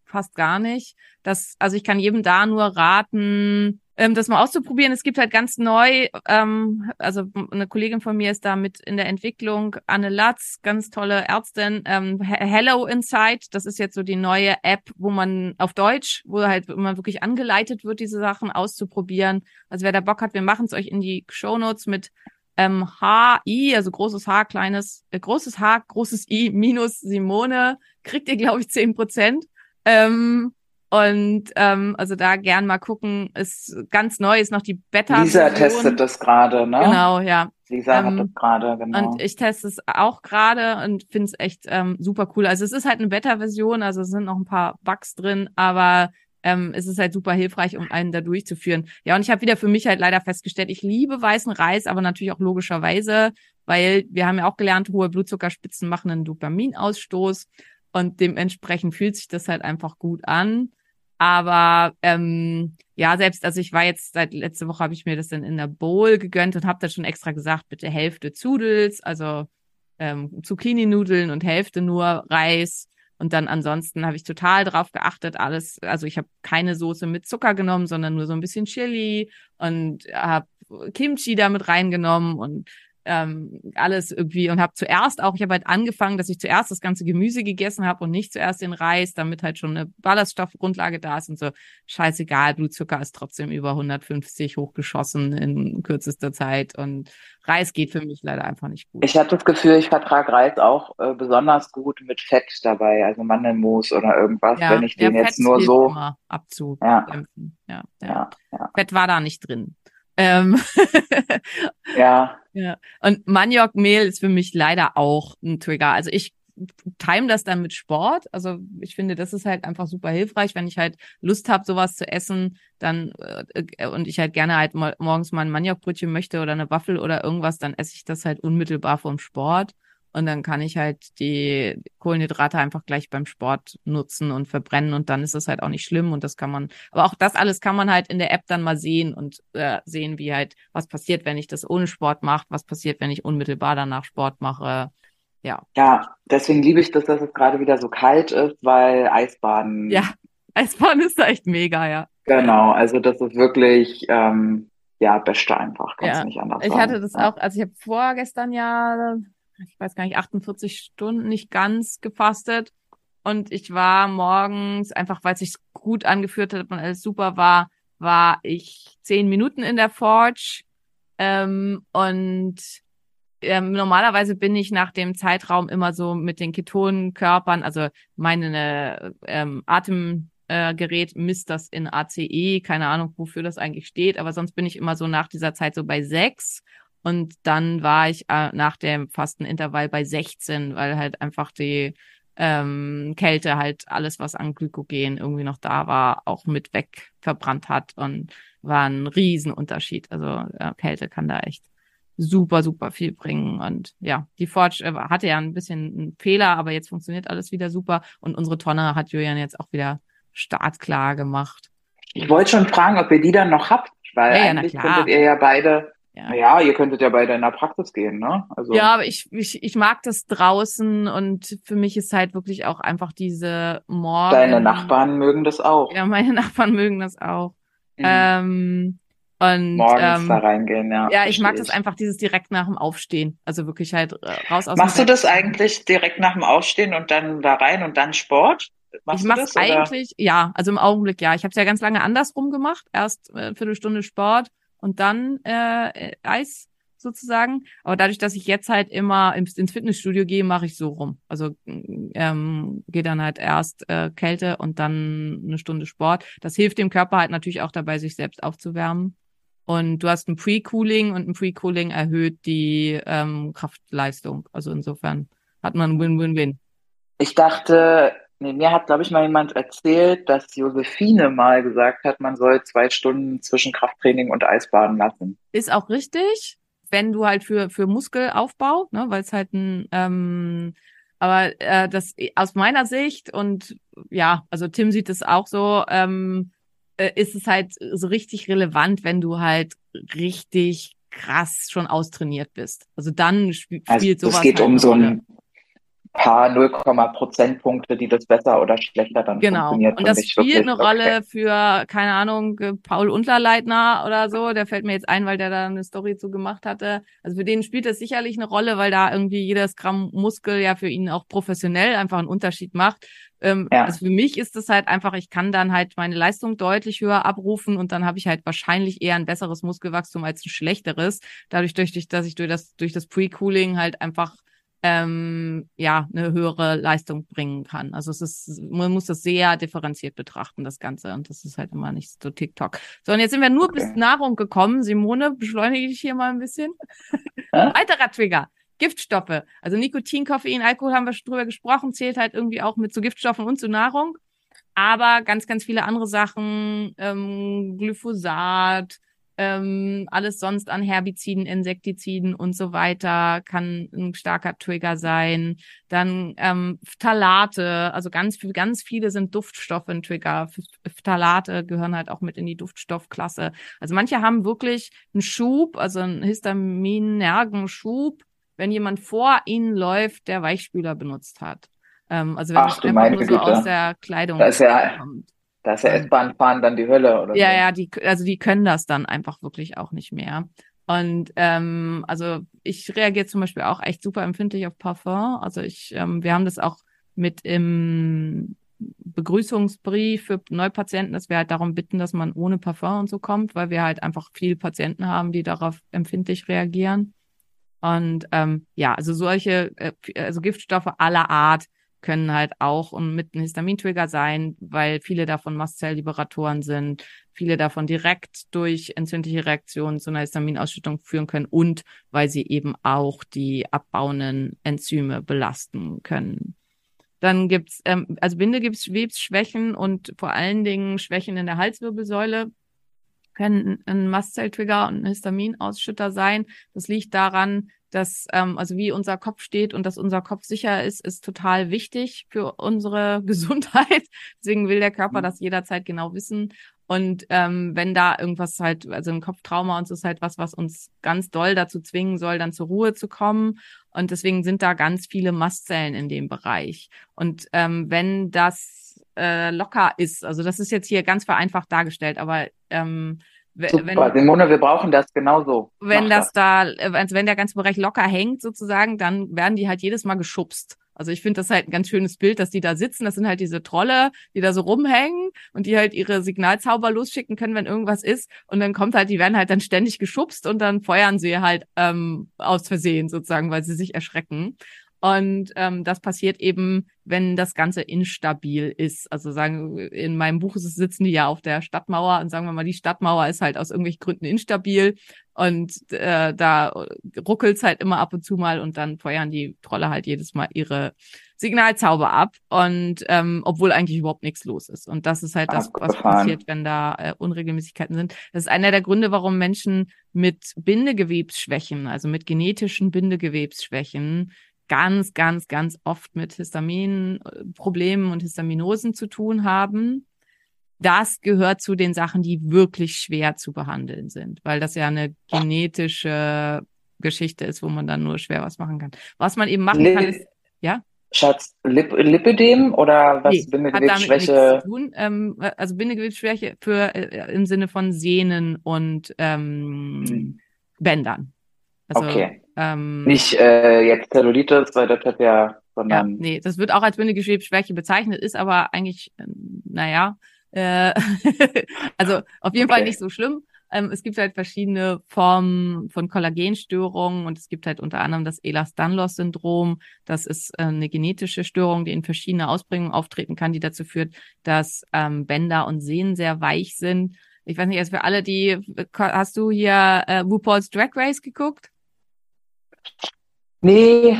fast gar nicht. Das, also ich kann jedem da nur raten, ähm, das mal auszuprobieren. Es gibt halt ganz neu, ähm, also eine Kollegin von mir ist da mit in der Entwicklung, Anne Latz, ganz tolle Ärztin, ähm, He- Hello Insight, das ist jetzt so die neue App, wo man auf Deutsch, wo halt man wirklich angeleitet wird, diese Sachen auszuprobieren. Also wer da Bock hat, wir machen es euch in die Shownotes mit ähm, HI, also großes H, kleines, äh, großes H, großes I, minus Simone, kriegt ihr, glaube ich, zehn Prozent. Ähm, und ähm, also da gern mal gucken, ist ganz neu, ist noch die beta Lisa testet das gerade, ne? Genau, ja. Lisa hat Ähm, das gerade, genau. Und ich teste es auch gerade und finde es echt ähm, super cool. Also es ist halt eine Beta-Version, also es sind noch ein paar Bugs drin, aber ähm, es ist halt super hilfreich, um einen da durchzuführen. Ja, und ich habe wieder für mich halt leider festgestellt, ich liebe weißen Reis, aber natürlich auch logischerweise, weil wir haben ja auch gelernt, hohe Blutzuckerspitzen machen einen Dopaminausstoß und dementsprechend fühlt sich das halt einfach gut an. Aber ähm, ja, selbst, also ich war jetzt seit letzte Woche habe ich mir das dann in der Bowl gegönnt und habe da schon extra gesagt, bitte Hälfte Zudels, also ähm, Zucchini-Nudeln und Hälfte nur Reis. Und dann ansonsten habe ich total drauf geachtet, alles, also ich habe keine Soße mit Zucker genommen, sondern nur so ein bisschen Chili und habe Kimchi damit reingenommen und ähm, alles irgendwie und habe zuerst auch, ich habe halt angefangen, dass ich zuerst das ganze Gemüse gegessen habe und nicht zuerst den Reis, damit halt schon eine Ballaststoffgrundlage da ist und so. Scheißegal, Blutzucker ist trotzdem über 150 hochgeschossen in kürzester Zeit und Reis geht für mich leider einfach nicht gut. Ich habe das Gefühl, ich vertrage Reis auch äh, besonders gut mit Fett dabei, also Mandelmus oder irgendwas, wenn ich den jetzt Fett nur so. Ja. Ja, ja. Ja, ja, Fett war da nicht drin. Ähm, (laughs) ja. ja. Und Maniokmehl ist für mich leider auch ein Trigger. Also ich time das dann mit Sport. Also ich finde, das ist halt einfach super hilfreich, wenn ich halt Lust habe, sowas zu essen, dann äh, und ich halt gerne halt mo morgens mal ein Maniokbrötchen möchte oder eine Waffel oder irgendwas, dann esse ich das halt unmittelbar vom Sport. Und dann kann ich halt die Kohlenhydrate einfach gleich beim Sport nutzen und verbrennen und dann ist es halt auch nicht schlimm und das kann man, aber auch das alles kann man halt in der App dann mal sehen und äh, sehen, wie halt, was passiert, wenn ich das ohne Sport mache, was passiert, wenn ich unmittelbar danach Sport mache. Ja. Ja, deswegen liebe ich das, dass es gerade wieder so kalt ist, weil Eisbaden. Ja, Eisbaden ist da echt mega, ja. Genau, also das ist wirklich, ähm, ja, beste einfach, kannst Ja. du nicht anders Ich sagen. hatte das auch, also ich habe vorgestern ja, ich weiß gar nicht, 48 Stunden nicht ganz gefastet. Und ich war morgens, einfach weil es sich gut angeführt hat und alles super war, war ich zehn Minuten in der Forge. Ähm, und ähm, normalerweise bin ich nach dem Zeitraum immer so mit den Ketonkörpern, also meine ähm, Atemgerät misst das in ACE, keine Ahnung, wofür das eigentlich steht, aber sonst bin ich immer so nach dieser Zeit so bei sechs und dann war ich äh, nach dem Fastenintervall bei 16, weil halt einfach die ähm, Kälte halt alles, was an Glykogen irgendwie noch da war, auch mit weg verbrannt hat und war ein Riesenunterschied. Also äh, Kälte kann da echt super, super viel bringen. Und ja, die Forge äh, hatte ja ein bisschen einen Fehler, aber jetzt funktioniert alles wieder super. Und unsere Tonne hat Julian jetzt auch wieder startklar gemacht. Ich wollte schon fragen, ob ihr die dann noch habt, weil Ja, ja, eigentlich klar. könntet ihr ja beide, Ja. ja, ihr könntet ja beide in der Praxis gehen, ne? Also, Ja, aber ich, ich, ich mag das draußen und für mich ist halt wirklich auch einfach diese Morgen. deine Nachbarn mögen das auch. Ja, meine (laughs) Nachbarn mögen das auch. Mhm. Ähm, und Morgens ähm, da reingehen, ja. ja, ich mag verstehe das einfach, dieses direkt nach dem Aufstehen. Also wirklich halt äh, raus aus Machst du das eigentlich direkt nach dem Aufstehen und dann da rein und dann Sport? Machst ich du mache das es eigentlich, ja, also im Augenblick ja. Ich habe es ja ganz lange andersrum gemacht. Erst äh, Viertelstunde Sport und dann äh, Eis. sozusagen. Aber dadurch, dass ich jetzt halt immer ins, ins Fitnessstudio gehe, mache ich so rum. Also ähm, gehe dann halt erst äh, Kälte und dann eine Stunde Sport. Das hilft dem Körper halt natürlich auch dabei, sich selbst aufzuwärmen. Und du hast ein Pre-Cooling und ein Pre-Cooling erhöht die ähm, Kraftleistung. Also insofern hat man Win-Win-Win. Ich dachte, nee, mir hat, glaube ich, mal jemand erzählt, dass Josephine mal gesagt hat, man soll zwei Stunden zwischen Krafttraining und Eisbaden lassen. Ist auch richtig, wenn du halt für, für Muskelaufbau, ne, weil es halt ein, ähm, aber äh, das aus meiner Sicht und ja, also Tim sieht es auch so, ähm, äh, ist es halt so richtig relevant, wenn du halt richtig krass schon austrainiert bist. Also dann Also spielt sowas. es geht halt um so ein paar 0, Prozentpunkte, die das besser oder schlechter dann Genau. funktioniert. Und das spielt eine Okay. Rolle für, keine Ahnung, Paul Unterleitner oder so. Der fällt mir jetzt ein, weil der da eine Story zu gemacht hatte. Also für den spielt das sicherlich eine Rolle, weil da irgendwie jedes Gramm Muskel ja für ihn auch professionell einfach einen Unterschied macht. Ähm, Ja. Also für mich ist es halt einfach, ich kann dann halt meine Leistung deutlich höher abrufen und dann habe ich halt wahrscheinlich eher ein besseres Muskelwachstum als ein schlechteres. Dadurch, durch, dass ich durch das, durch das Pre-Cooling halt einfach ähm, ja eine höhere Leistung bringen kann. Also es ist, man muss das sehr differenziert betrachten, das Ganze. Und das ist halt immer nicht so TikTok. So, und jetzt sind wir nur Okay. bis Nahrung gekommen. Simone, beschleunige dich hier mal ein bisschen. (laughs) Weiterer Trigger. Giftstoffe. Also Nikotin, Koffein, Alkohol haben wir schon drüber gesprochen, zählt halt irgendwie auch mit zu Giftstoffen und zu Nahrung. Aber ganz, ganz viele andere Sachen, ähm, Glyphosat, ähm, alles sonst an Herbiziden, Insektiziden und so weiter kann ein starker Trigger sein. Dann ähm, Phthalate, also ganz viel, ganz viele sind Duftstoffe ein Trigger. Phthalate gehören halt auch mit in die Duftstoffklasse. Also manche haben wirklich einen Schub, also einen histaminergen Schub, wenn jemand vor ihnen läuft, der Weichspüler benutzt hat. Ähm, also wenn Ach, das einfach meine nur so Güte. aus der Kleidung ist ja- kommt. Da ist ja Ähm, S-Bahn-Fahren dann die Hölle, oder? Ja, so. ja, die, also die können das dann einfach wirklich auch nicht mehr. Und ähm, also ich reagiere zum Beispiel auch echt super empfindlich auf Parfum. Also ich, ähm, wir haben das auch mit im Begrüßungsbrief für Neupatienten, dass wir halt darum bitten, dass man ohne Parfum und so kommt, weil wir halt einfach viele Patienten haben, die darauf empfindlich reagieren. Und ähm, ja, also solche, äh, also Giftstoffe aller Art können halt auch mit einem Histamintrigger sein, weil viele davon Mastzellliberatoren sind, viele davon direkt durch entzündliche Reaktionen zu einer Histaminausschüttung führen können und weil sie eben auch die abbauenden Enzyme belasten können. Dann gibt's ähm, also Bindegewebsschwächen und vor allen Dingen Schwächen in der Halswirbelsäule können ein Mastzelltrigger und ein Histaminausschütter sein. Das liegt daran, dass ähm, also wie unser Kopf steht und dass unser Kopf sicher ist, ist total wichtig für unsere (laughs) Gesundheit. Deswegen will der Körper das jederzeit genau wissen. Und ähm, wenn da irgendwas halt, also ein Kopftrauma und so ist halt was, was uns ganz doll dazu zwingen soll, dann zur Ruhe zu kommen. Und deswegen sind da ganz viele Mastzellen in dem Bereich. Und ähm, wenn das äh, locker ist, also das ist jetzt hier ganz vereinfacht dargestellt, aber ähm, Super, wenn, Simone, wir brauchen das genauso. wenn Mach das da, also wenn der ganze Bereich locker hängt sozusagen, dann werden die halt jedes Mal geschubst. Also ich finde das halt ein ganz schönes Bild, dass die da sitzen. Das sind halt diese Trolle, die da so rumhängen und die halt ihre Signalzauber losschicken können, wenn irgendwas ist. Und dann kommt halt, die werden halt dann ständig geschubst und dann feuern sie halt ähm, aus Versehen sozusagen, weil sie sich erschrecken. Und ähm, das passiert eben, wenn das Ganze instabil ist. Also sagen, in meinem Buch sitzen die ja auf der Stadtmauer und sagen wir mal, die Stadtmauer ist halt aus irgendwelchen Gründen instabil und äh, da ruckelt's halt immer ab und zu mal und dann feuern die Trolle halt jedes Mal ihre Signalzauber ab und ähm, obwohl eigentlich überhaupt nichts los ist. Und das ist halt das, was passiert, wenn da äh, Unregelmäßigkeiten sind. Das ist einer der Gründe, warum Menschen mit Bindegewebsschwächen, also mit genetischen Bindegewebsschwächen, ganz, ganz, ganz oft mit Histaminproblemen und Histaminosen zu tun haben. Das gehört zu den Sachen, die wirklich schwer zu behandeln sind, weil das ja eine genetische Geschichte ist, wo man dann nur schwer was machen kann. Was man eben machen kann, ist, ja? Schatz, Lip Lipidem oder was? Nee, Bindegewebsschwäche? Ähm, also Bindegewebsschwäche für äh, im Sinne von Sehnen und ähm, Hm. Bändern. Also Okay. Ähm, Nicht äh, jetzt Zellulitis, weil das hat ja, ja, sondern nee, das wird auch als Bindegewebsschwäche bezeichnet, ist aber eigentlich, ähm, naja, äh, (laughs) also auf jeden Fall Okay. nicht so schlimm. Ähm, es gibt halt verschiedene Formen von Kollagenstörungen und es gibt halt unter anderem das Ehlers-Danlos-Syndrom. Das ist äh, eine genetische Störung, die in verschiedene Ausprägungen auftreten kann, die dazu führt, dass ähm, Bänder und Sehnen sehr weich sind. Ich weiß nicht, also für alle, die, hast du hier äh, RuPaul's Drag Race geguckt? Nee,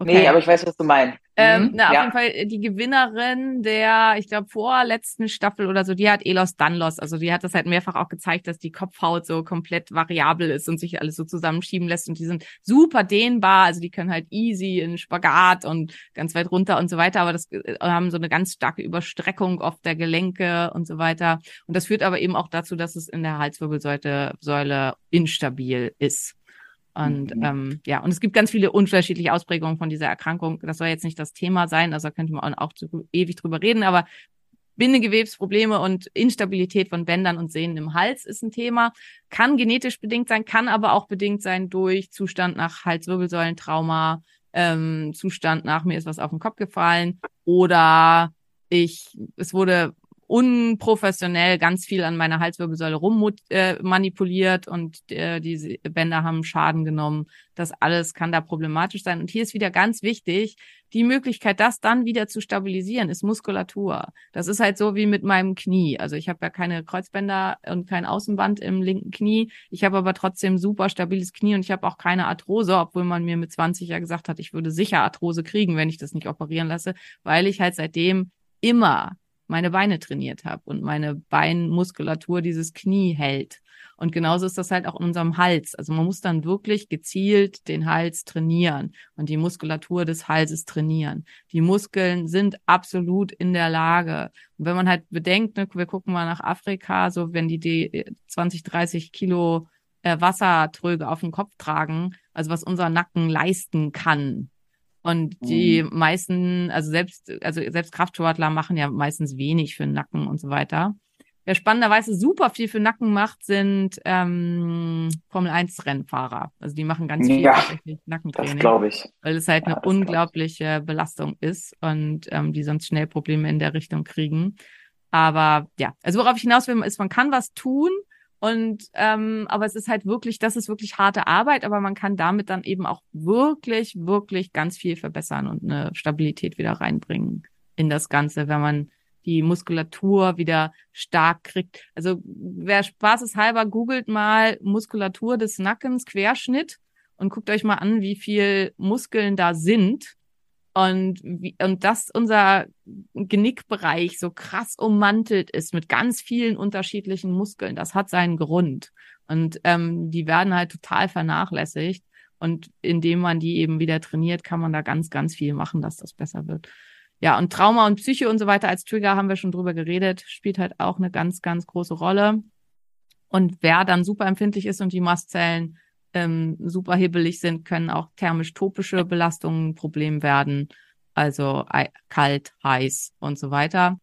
Okay. nee, aber ich weiß, was du meinst. Ähm, Mhm, na, auf ja. jeden Fall die Gewinnerin der, ich glaube, vorletzten Staffel oder so, die hat Elos Danlos. Also die hat das halt mehrfach auch gezeigt, dass die Kopfhaut so komplett variabel ist und sich alles so zusammenschieben lässt. Und die sind super dehnbar. Also die können halt easy in Spagat und ganz weit runter und so weiter. Aber das äh, haben so eine ganz starke Überstreckung oft der Gelenke und so weiter. Und das führt aber eben auch dazu, dass es in der Halswirbelsäule Säule instabil ist. Und Mhm. ähm, ja, und es gibt ganz viele unterschiedliche Ausprägungen von dieser Erkrankung. Das soll jetzt nicht das Thema sein, also da könnte man auch zu, ewig drüber reden, aber Bindegewebsprobleme und Instabilität von Bändern und Sehnen im Hals ist ein Thema. Kann genetisch bedingt sein, kann aber auch bedingt sein durch Zustand nach Halswirbelsäulentrauma, ähm, Zustand nach mir ist was auf den Kopf gefallen oder ich, es wurde unprofessionell ganz viel an meiner Halswirbelsäule rum äh, manipuliert und äh, diese Bänder haben Schaden genommen. Das alles kann da problematisch sein. Und hier ist wieder ganz wichtig, die Möglichkeit, das dann wieder zu stabilisieren, ist Muskulatur. Das ist halt so wie mit meinem Knie. Also ich habe ja keine Kreuzbänder und kein Außenband im linken Knie. Ich habe aber trotzdem super stabiles Knie und ich habe auch keine Arthrose, obwohl man mir mit 20 ja gesagt hat, ich würde sicher Arthrose kriegen, wenn ich das nicht operieren lasse, weil ich halt seitdem immer meine Beine trainiert habe und meine Beinmuskulatur dieses Knie hält. Und genauso ist das halt auch in unserem Hals. Also man muss dann wirklich gezielt den Hals trainieren und die Muskulatur des Halses trainieren. Die Muskeln sind absolut in der Lage. Und wenn man halt bedenkt, ne, wir gucken mal nach Afrika, so wenn die, die 20, 30 Kilo äh, Wassertröge auf dem Kopf tragen, also was unser Nacken leisten kann, und die Mhm. meisten, also selbst, also selbst Kraftsportler machen ja meistens wenig für den Nacken und so weiter. Wer spannenderweise super viel für Nacken macht, sind ähm, Formel 1 Rennfahrer. Also die machen ganz viel Ja, tatsächlich Das Nackentraining, glaube ich. weil es halt Ja, eine unglaubliche Belastung ist und ähm, die sonst schnell Probleme in der Richtung kriegen. Aber ja, also worauf ich hinaus will, ist, man kann was tun und ähm, aber es ist halt wirklich, das ist wirklich harte Arbeit, aber man kann damit dann eben auch wirklich, wirklich ganz viel verbessern und eine Stabilität wieder reinbringen in das Ganze, wenn man die Muskulatur wieder stark kriegt. Also wer spaßeshalber googelt mal Muskulatur des Nackens Querschnitt und guckt euch mal an, wie viel Muskeln da sind und wie, und dass unser Genickbereich so krass ummantelt ist mit ganz vielen unterschiedlichen Muskeln, das hat seinen Grund. Und ähm, die werden halt total vernachlässigt. Und indem man die eben wieder trainiert, kann man da ganz, ganz viel machen, dass das besser wird. Ja, und Trauma und Psyche und so weiter als Trigger haben wir schon drüber geredet, spielt halt auch eine ganz, ganz große Rolle. Und wer dann super empfindlich ist und die Mastzellen ähm, super hibbelig sind, können auch thermisch-topische Belastungen ein Problem werden. Also kalt, heiß und so weiter.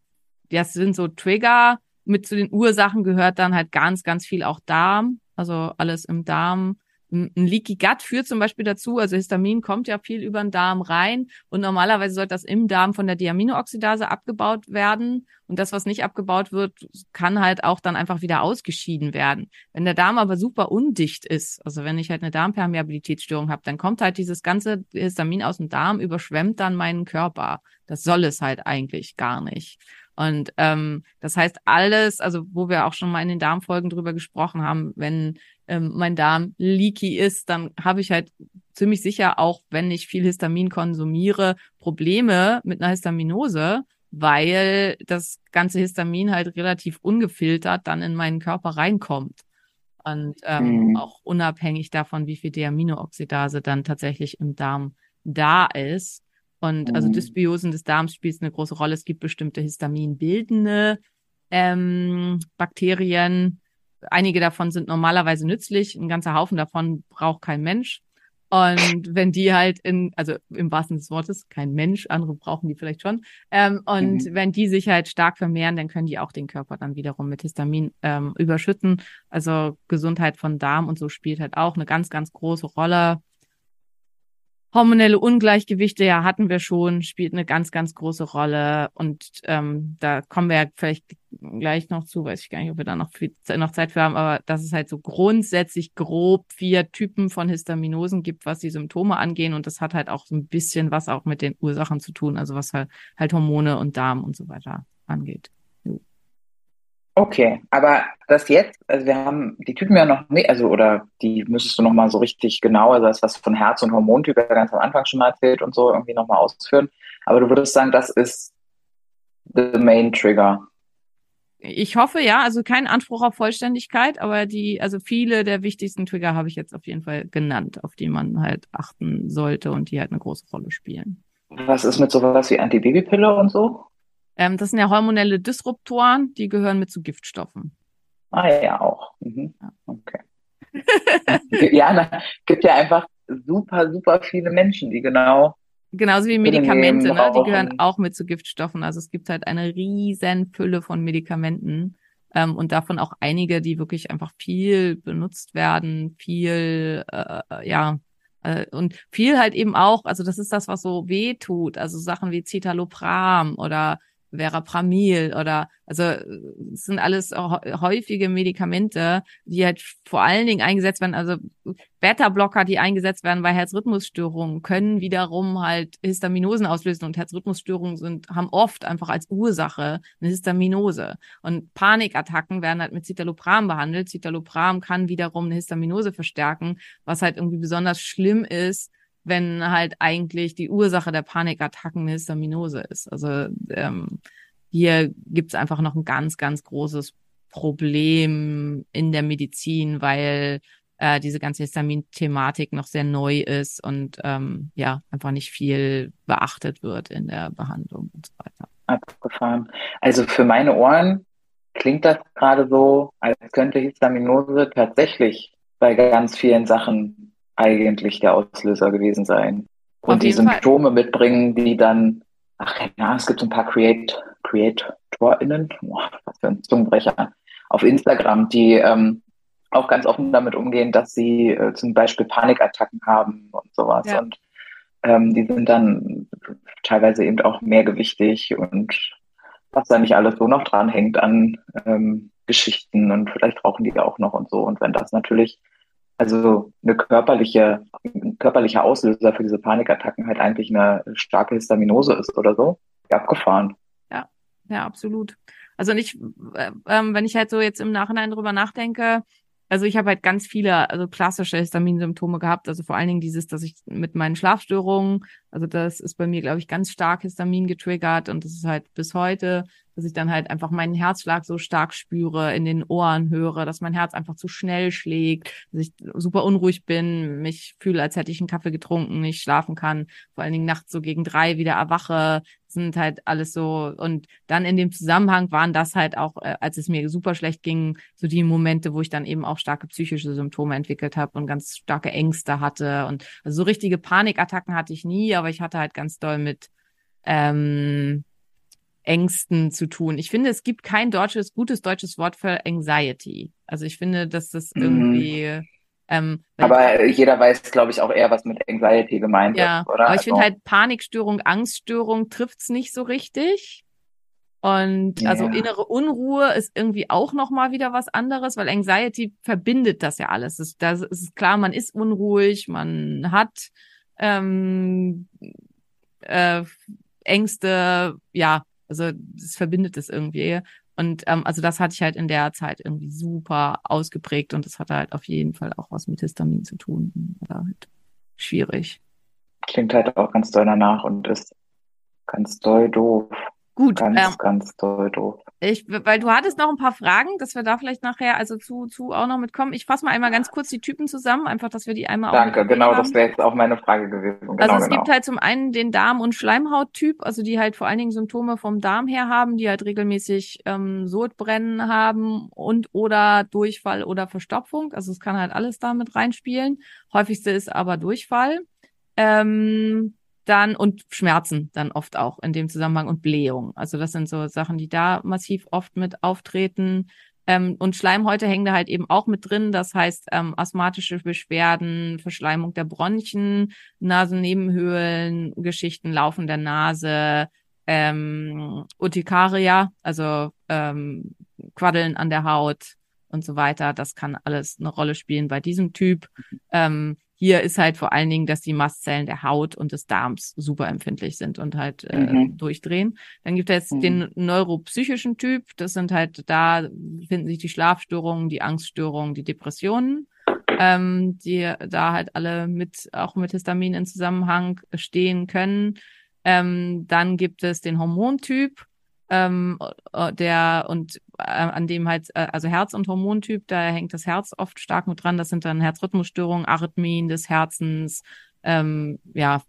Das sind so Trigger. Mit zu den Ursachen gehört dann halt ganz, ganz viel auch Darm. Also alles im Darm. Ein Leaky Gut führt zum Beispiel dazu, also Histamin kommt ja viel über den Darm rein und normalerweise sollte das im Darm von der Diaminooxidase abgebaut werden und das, was nicht abgebaut wird, kann halt auch dann einfach wieder ausgeschieden werden. Wenn der Darm aber super undicht ist, also wenn ich halt eine Darmpermeabilitätsstörung habe, dann kommt halt dieses ganze Histamin aus dem Darm, überschwemmt dann meinen Körper. Das soll es halt eigentlich gar nicht. Und ähm, das heißt alles, also wo wir auch schon mal in den Darmfolgen drüber gesprochen haben, wenn ähm, mein Darm leaky ist, dann habe ich halt ziemlich sicher auch, wenn ich viel Histamin konsumiere, Probleme mit einer Histaminose, weil das ganze Histamin halt relativ ungefiltert dann in meinen Körper reinkommt. Und ähm, Mhm. auch unabhängig davon, wie viel Deaminooxidase dann tatsächlich im Darm da ist. Und also Mhm. Dysbiosen des Darms spielt eine große Rolle. Es gibt bestimmte histaminbildende ähm, Bakterien. Einige davon sind normalerweise nützlich. Ein ganzer Haufen davon braucht kein Mensch. Und wenn die halt in, also im wahrsten des Wortes, kein Mensch, andere brauchen die vielleicht schon. Ähm, und Mhm. wenn die sich halt stark vermehren, dann können die auch den Körper dann wiederum mit Histamin ähm, überschütten. Also Gesundheit von Darm und so spielt halt auch eine ganz, ganz große Rolle. Hormonelle Ungleichgewichte, ja, hatten wir schon, spielt eine ganz, ganz große Rolle. Und ähm, da kommen wir ja vielleicht gleich noch zu, weiß ich gar nicht, ob wir da noch, viel, noch Zeit für haben, aber dass es halt so grundsätzlich grob vier Typen von Histaminosen gibt, was die Symptome angehen und das hat halt auch so ein bisschen was auch mit den Ursachen zu tun, also was halt, halt Hormone und Darm und so weiter angeht. Okay, aber das jetzt, also wir haben die Typen ja noch nicht, also oder die müsstest du noch mal so richtig genau, also das was von Herz- und Hormontyp ja ganz am Anfang schon mal erzählt und so irgendwie noch mal ausführen. Aber du würdest sagen, das ist the main trigger. Ich hoffe, ja, also kein Anspruch auf Vollständigkeit, aber die, also viele der wichtigsten Trigger habe ich jetzt auf jeden Fall genannt, auf die man halt achten sollte und die halt eine große Rolle spielen. Was ist mit sowas wie Antibabypille und so? Ähm, das sind ja hormonelle Disruptoren, die gehören mit zu Giftstoffen. Ah ja, auch. Mhm. Okay. (laughs) ja, da gibt ja einfach super, super viele Menschen, die genau. Genauso wie Medikamente, ne? die gehören auch mit zu Giftstoffen. Also es gibt halt eine riesen Fülle von Medikamenten ähm, und davon auch einige, die wirklich einfach viel benutzt werden, viel, äh, ja, äh, und viel halt eben auch, also das ist das, was so weh tut, also Sachen wie Citalopram oder Verapamil oder also es sind alles häufige Medikamente, die halt vor allen Dingen eingesetzt werden, also Beta-Blocker, die eingesetzt werden bei Herzrhythmusstörungen, können wiederum halt Histaminosen auslösen. Und Herzrhythmusstörungen sind haben oft einfach als Ursache eine Histaminose. Und Panikattacken werden halt mit Citalopram behandelt. Citalopram kann wiederum eine Histaminose verstärken, was halt irgendwie besonders schlimm ist, wenn halt eigentlich die Ursache der Panikattacken eine Histaminose ist. Also ähm, hier gibt's einfach noch ein ganz, ganz großes Problem in der Medizin, weil äh, diese ganze Histamin-Thematik noch sehr neu ist und ähm, ja, einfach nicht viel beachtet wird in der Behandlung und so weiter. Abgefahren. Also für meine Ohren klingt das gerade so, als könnte Histaminose tatsächlich bei ganz vielen Sachen eigentlich der Auslöser gewesen sein. Und die Symptome Fall. mitbringen, die dann, ach ja, es gibt so ein paar Create, CreatorInnen, oh, was für ein Zungenbrecher, auf Instagram, die ähm, auch ganz offen damit umgehen, dass sie äh, zum Beispiel Panikattacken haben und sowas. Ja. Und ähm, die sind dann teilweise eben auch mehrgewichtig und was da nicht alles so noch dran hängt an ähm, Geschichten und vielleicht rauchen die auch noch und so. Und wenn das natürlich also eine körperliche, ein körperlicher Auslöser für diese Panikattacken halt eigentlich eine starke Histaminose ist oder so, abgefahren. Ja, ja, absolut. Also nicht, äh, ähm, wenn ich halt so jetzt im Nachhinein drüber nachdenke, also ich habe halt ganz viele, also klassische Histaminsymptome gehabt, also vor allen Dingen dieses, dass ich mit meinen Schlafstörungen, also das ist bei mir, glaube ich, ganz stark Histamin getriggert und das ist halt bis heute dass ich dann halt einfach meinen Herzschlag so stark spüre, in den Ohren höre, dass mein Herz einfach zu schnell schlägt, dass ich super unruhig bin, mich fühle, als hätte ich einen Kaffee getrunken, nicht schlafen kann, vor allen Dingen nachts so gegen drei wieder erwache, sind halt alles so. Und dann in dem Zusammenhang waren das halt auch, äh, als es mir super schlecht ging, so die Momente, wo ich dann eben auch starke psychische Symptome entwickelt habe und ganz starke Ängste hatte. Und also so richtige Panikattacken hatte ich nie, aber ich hatte halt ganz doll mit ähm, Ängsten zu tun. Ich finde, es gibt kein deutsches, gutes deutsches Wort für Anxiety. Also ich finde, dass das mhm. irgendwie. Ähm, aber jeder weiß, glaube ich, auch eher, was mit Anxiety gemeint ja, ist, oder? Aber ich finde also halt Panikstörung, Angststörung trifft's nicht so richtig. Und ja. also innere Unruhe ist irgendwie auch noch mal wieder was anderes, weil Anxiety verbindet das ja alles. Das, das ist klar, man ist unruhig, man hat ähm, äh, Ängste, ja, also es verbindet es irgendwie. Und ähm, also das hatte ich halt in der Zeit irgendwie super ausgeprägt und das hatte halt auf jeden Fall auch was mit Histamin zu tun. War halt schwierig. Klingt halt auch ganz doll danach und ist ganz doll doof. Gut. Ganz, ähm, ganz doll doof. Ich, weil du hattest noch ein paar Fragen, dass wir da vielleicht nachher also zu, zu auch noch mitkommen. Ich fasse mal einmal ganz kurz die Typen zusammen, einfach, dass wir die einmal Danke, genau, haben. das wäre jetzt auch meine Frage gewesen. Genau, also es genau. gibt halt zum einen den Darm- und Schleimhauttyp, also die halt vor allen Dingen Symptome vom Darm her haben, die halt regelmäßig ähm, Sodbrennen haben und oder Durchfall oder Verstopfung. Also es kann halt alles damit reinspielen. Häufigste ist aber Durchfall. Ähm, dann und Schmerzen dann oft auch in dem Zusammenhang und Blähung. Also das sind so Sachen, die da massiv oft mit auftreten. Ähm, und Schleimhäute hängen da halt eben auch mit drin. Das heißt, ähm, asthmatische Beschwerden, Verschleimung der Bronchien, Nasennebenhöhlen, Geschichten, Laufen der Nase, ähm, Urtikaria, also ähm, Quaddeln an der Haut und so weiter. Das kann alles eine Rolle spielen bei diesem Typ. Ähm, hier ist halt vor allen Dingen, dass die Mastzellen der Haut und des Darms super empfindlich sind und halt äh, Mhm. durchdrehen. Dann gibt es Mhm. den neuropsychischen Typ. Das sind halt, da finden sich die Schlafstörungen, die Angststörungen, die Depressionen, ähm, die da halt alle mit, auch mit Histamin in Zusammenhang stehen können. Ähm, dann gibt es den Hormontyp, ähm, äh, der und an dem halt, äh, also Herz- und Hormontyp, da hängt das Herz oft stark mit dran. Das sind dann Herzrhythmusstörungen, Arrhythmien des Herzens, ähm, ja,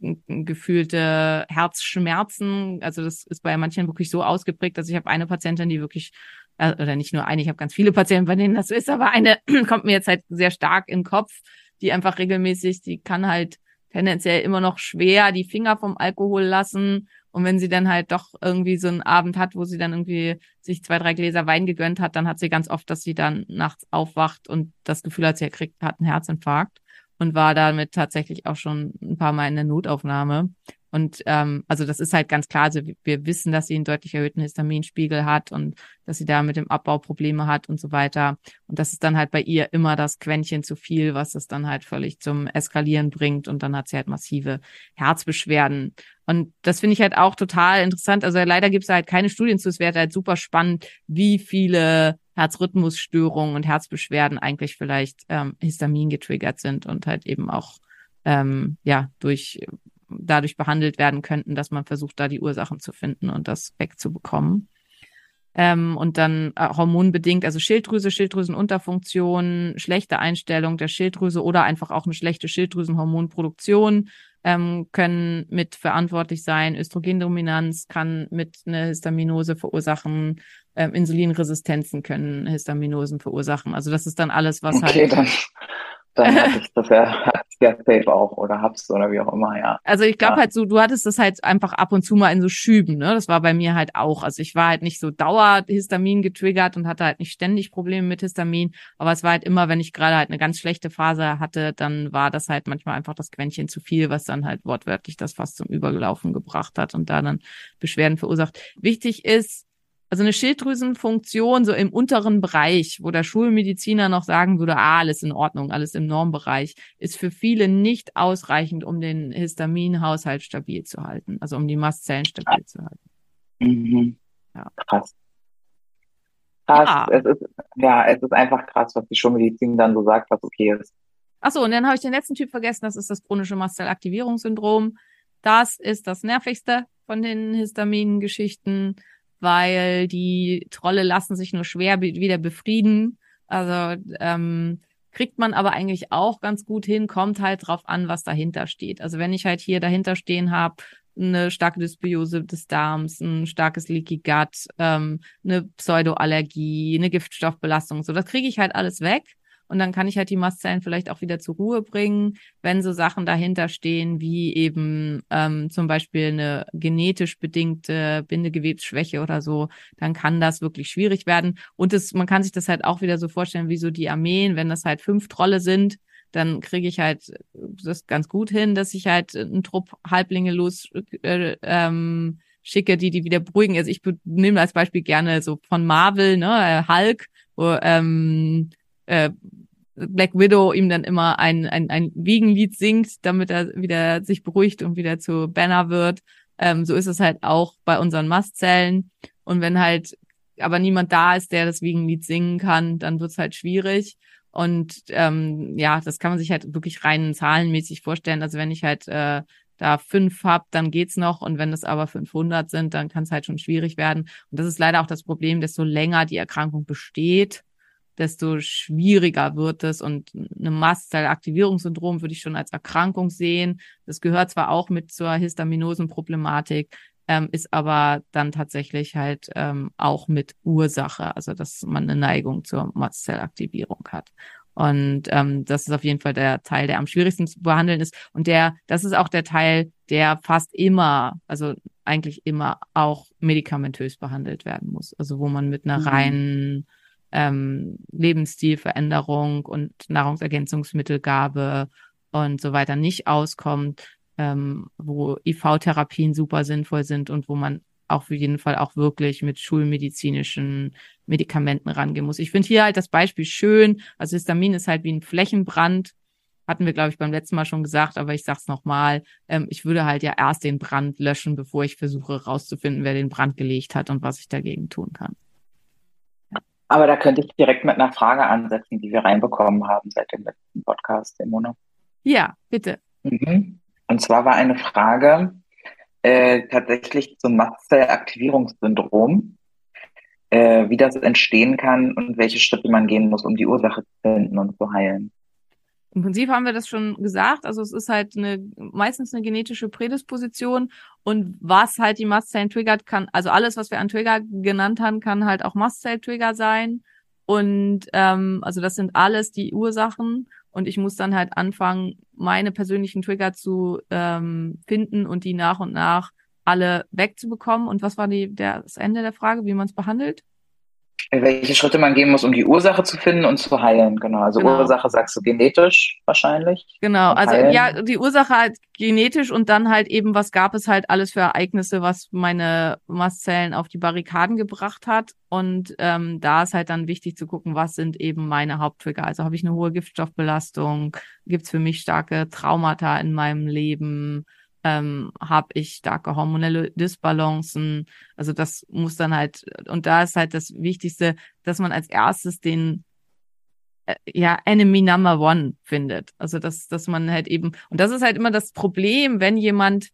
gefühlte Herzschmerzen. Also das ist bei manchen wirklich so ausgeprägt, dass ich habe eine Patientin, die wirklich, äh, oder nicht nur eine, ich habe ganz viele Patienten, bei denen das so ist, aber eine (clears throat) kommt mir jetzt halt sehr stark in den Kopf, die einfach regelmäßig, die kann halt tendenziell immer noch schwer die Finger vom Alkohol lassen. Und wenn sie dann halt doch irgendwie so einen Abend hat, wo sie dann irgendwie sich zwei, drei Gläser Wein gegönnt hat, dann hat sie ganz oft, dass sie dann nachts aufwacht und das Gefühl hat, sie kriegt, hat einen Herzinfarkt und war damit tatsächlich auch schon ein paar Mal in der Notaufnahme. Und ähm, also das ist halt ganz klar, also wir- wissen, dass sie einen deutlich erhöhten Histaminspiegel hat und dass sie da mit dem Abbau Probleme hat und so weiter. Und das ist dann halt bei ihr immer das Quäntchen zu viel, was es dann halt völlig zum Eskalieren bringt und dann hat sie halt massive Herzbeschwerden. Und das finde ich halt auch total interessant. Also leider gibt es halt keine Studien zu. Es wäre halt super spannend, wie viele Herzrhythmusstörungen und Herzbeschwerden eigentlich vielleicht ähm, Histamin getriggert sind und halt eben auch ähm, ja durch dadurch behandelt werden könnten, dass man versucht, da die Ursachen zu finden und das wegzubekommen. Ähm, und dann äh, hormonbedingt, also Schilddrüse, Schilddrüsenunterfunktion, schlechte Einstellung der Schilddrüse oder einfach auch eine schlechte Schilddrüsenhormonproduktion ähm, können mit verantwortlich sein. Östrogendominanz kann mit einer Histaminose verursachen. Ähm, Insulinresistenzen können Histaminosen verursachen. Also das ist dann alles, was Okay, halt. dann, dann ich das ja, ja safe auch oder hab's oder wie auch immer, ja. Also ich glaube Ja. halt so, du hattest das halt einfach ab und zu mal in so Schüben, ne? Das war bei mir halt auch. Also ich war halt nicht so Dauerhistamin getriggert und hatte halt nicht ständig Probleme mit Histamin, aber es war halt immer, wenn ich gerade halt eine ganz schlechte Phase hatte, dann war das halt manchmal einfach das Quäntchen zu viel, was dann halt wortwörtlich das fast zum Überlaufen gebracht hat und da dann Beschwerden verursacht. Wichtig ist, also eine Schilddrüsenfunktion so im unteren Bereich, wo der Schulmediziner noch sagen würde, ah, alles in Ordnung, alles im Normbereich, ist für viele nicht ausreichend, um den Histaminhaushalt stabil zu halten, also um die Mastzellen stabil zu halten. Mhm. Ja. Krass. Krass. Ja. Es ist, ja, es ist einfach krass, was die Schulmedizin dann so sagt, was okay ist. Ach so, und dann habe ich den letzten Typ vergessen, das ist das chronische Mastzellaktivierungssyndrom. Das ist das nervigste von den Histamin-Geschichten, weil die Trolle lassen sich nur schwer be- wieder befrieden. Also ähm, kriegt man aber eigentlich auch ganz gut hin, kommt halt drauf an, was dahinter steht. Also wenn ich halt hier dahinter stehen habe, eine starke Dysbiose des Darms, ein starkes Leaky Gut, ähm, eine Pseudoallergie, eine Giftstoffbelastung, so das kriege ich halt alles weg. Und dann kann ich halt die Mastzellen vielleicht auch wieder zur Ruhe bringen, wenn so Sachen dahinter stehen, wie eben ähm, zum Beispiel eine genetisch bedingte Bindegewebsschwäche oder so, dann kann das wirklich schwierig werden. Und es, man kann sich das halt auch wieder so vorstellen, wie so die Armeen, wenn das halt fünf Trolle sind, dann kriege ich halt das ganz gut hin, dass ich halt einen Trupp Halblinge los äh, ähm, schicke, die die wieder beruhigen. Also ich nehme als Beispiel gerne so von Marvel, ne, äh, Hulk, wo ähm, äh, Black Widow ihm dann immer ein, ein, ein Wiegenlied singt, damit er wieder sich beruhigt und wieder zu Banner wird. Ähm, so ist es halt auch bei unseren Mastzellen. Und wenn halt aber niemand da ist, der das Wiegenlied singen kann, dann wird's halt schwierig. Und ähm, ja, das kann man sich halt wirklich rein zahlenmäßig vorstellen. Also wenn ich halt äh, da fünf hab, dann geht's noch. Und wenn es aber 500 sind, dann kann es halt schon schwierig werden. Und das ist leider auch das Problem, desto länger die Erkrankung besteht, desto schwieriger wird es. Und eine Mastzellaktivierungssyndrom würde ich schon als Erkrankung sehen. Das gehört zwar auch mit zur Histaminosenproblematik, ähm, ist aber dann tatsächlich halt ähm, auch mit Ursache, also dass man eine Neigung zur Mastzellaktivierung hat. Und ähm, das ist auf jeden Fall der Teil, der am schwierigsten zu behandeln ist. Und der, das ist auch der Teil, der fast immer, also eigentlich immer auch medikamentös behandelt werden muss. Also wo man mit einer Mhm. reinen ähm, Lebensstilveränderung und Nahrungsergänzungsmittelgabe und so weiter nicht auskommt, ähm, wo IV-Therapien super sinnvoll sind und wo man auf jeden Fall auch wirklich mit schulmedizinischen Medikamenten rangehen muss. Ich finde hier halt das Beispiel schön. Also Histamin ist halt wie ein Flächenbrand. Hatten wir, glaube ich, beim letzten Mal schon gesagt, aber ich sag's nochmal. Ähm, ich würde halt ja erst den Brand löschen, bevor ich versuche rauszufinden, wer den Brand gelegt hat und was ich dagegen tun kann. Aber da könnte ich direkt mit einer Frage ansetzen, die wir reinbekommen haben seit dem letzten Podcast, Simone. Ja, bitte. Mhm. Und zwar war eine Frage äh, tatsächlich zum Mastzellaktivierungssyndrom, äh, wie das entstehen kann und welche Schritte man gehen muss, um die Ursache zu finden und zu heilen. Im Prinzip haben wir das schon gesagt. Also es ist halt eine meistens eine genetische Prädisposition und was halt die Mastzellen triggert, kann also alles, was wir an Trigger genannt haben, kann halt auch Mastzell-Trigger sein. Und ähm, also das sind alles die Ursachen und ich muss dann halt anfangen, meine persönlichen Trigger zu ähm, finden und die nach und nach alle wegzubekommen. Und was war die, der, das Ende der Frage, wie man es behandelt? Welche Schritte man gehen muss, um die Ursache zu finden und zu heilen. Genau. Also genau. Ursache sagst du genetisch wahrscheinlich. Genau. Also heilen. ja, die Ursache halt genetisch und dann halt eben, was gab es halt alles für Ereignisse, was meine Mastzellen auf die Barrikaden gebracht hat. Und ähm, da ist halt dann wichtig zu gucken, was sind eben meine Haupttrigger. Also habe ich eine hohe Giftstoffbelastung? Gibt es für mich starke Traumata in meinem Leben? Ähm, habe ich starke hormonelle Disbalancen. Also das muss dann halt, und da ist halt das Wichtigste, dass man als erstes den äh, ja, Enemy Number One findet. Also dass, dass man halt eben, und das ist halt immer das Problem, wenn jemand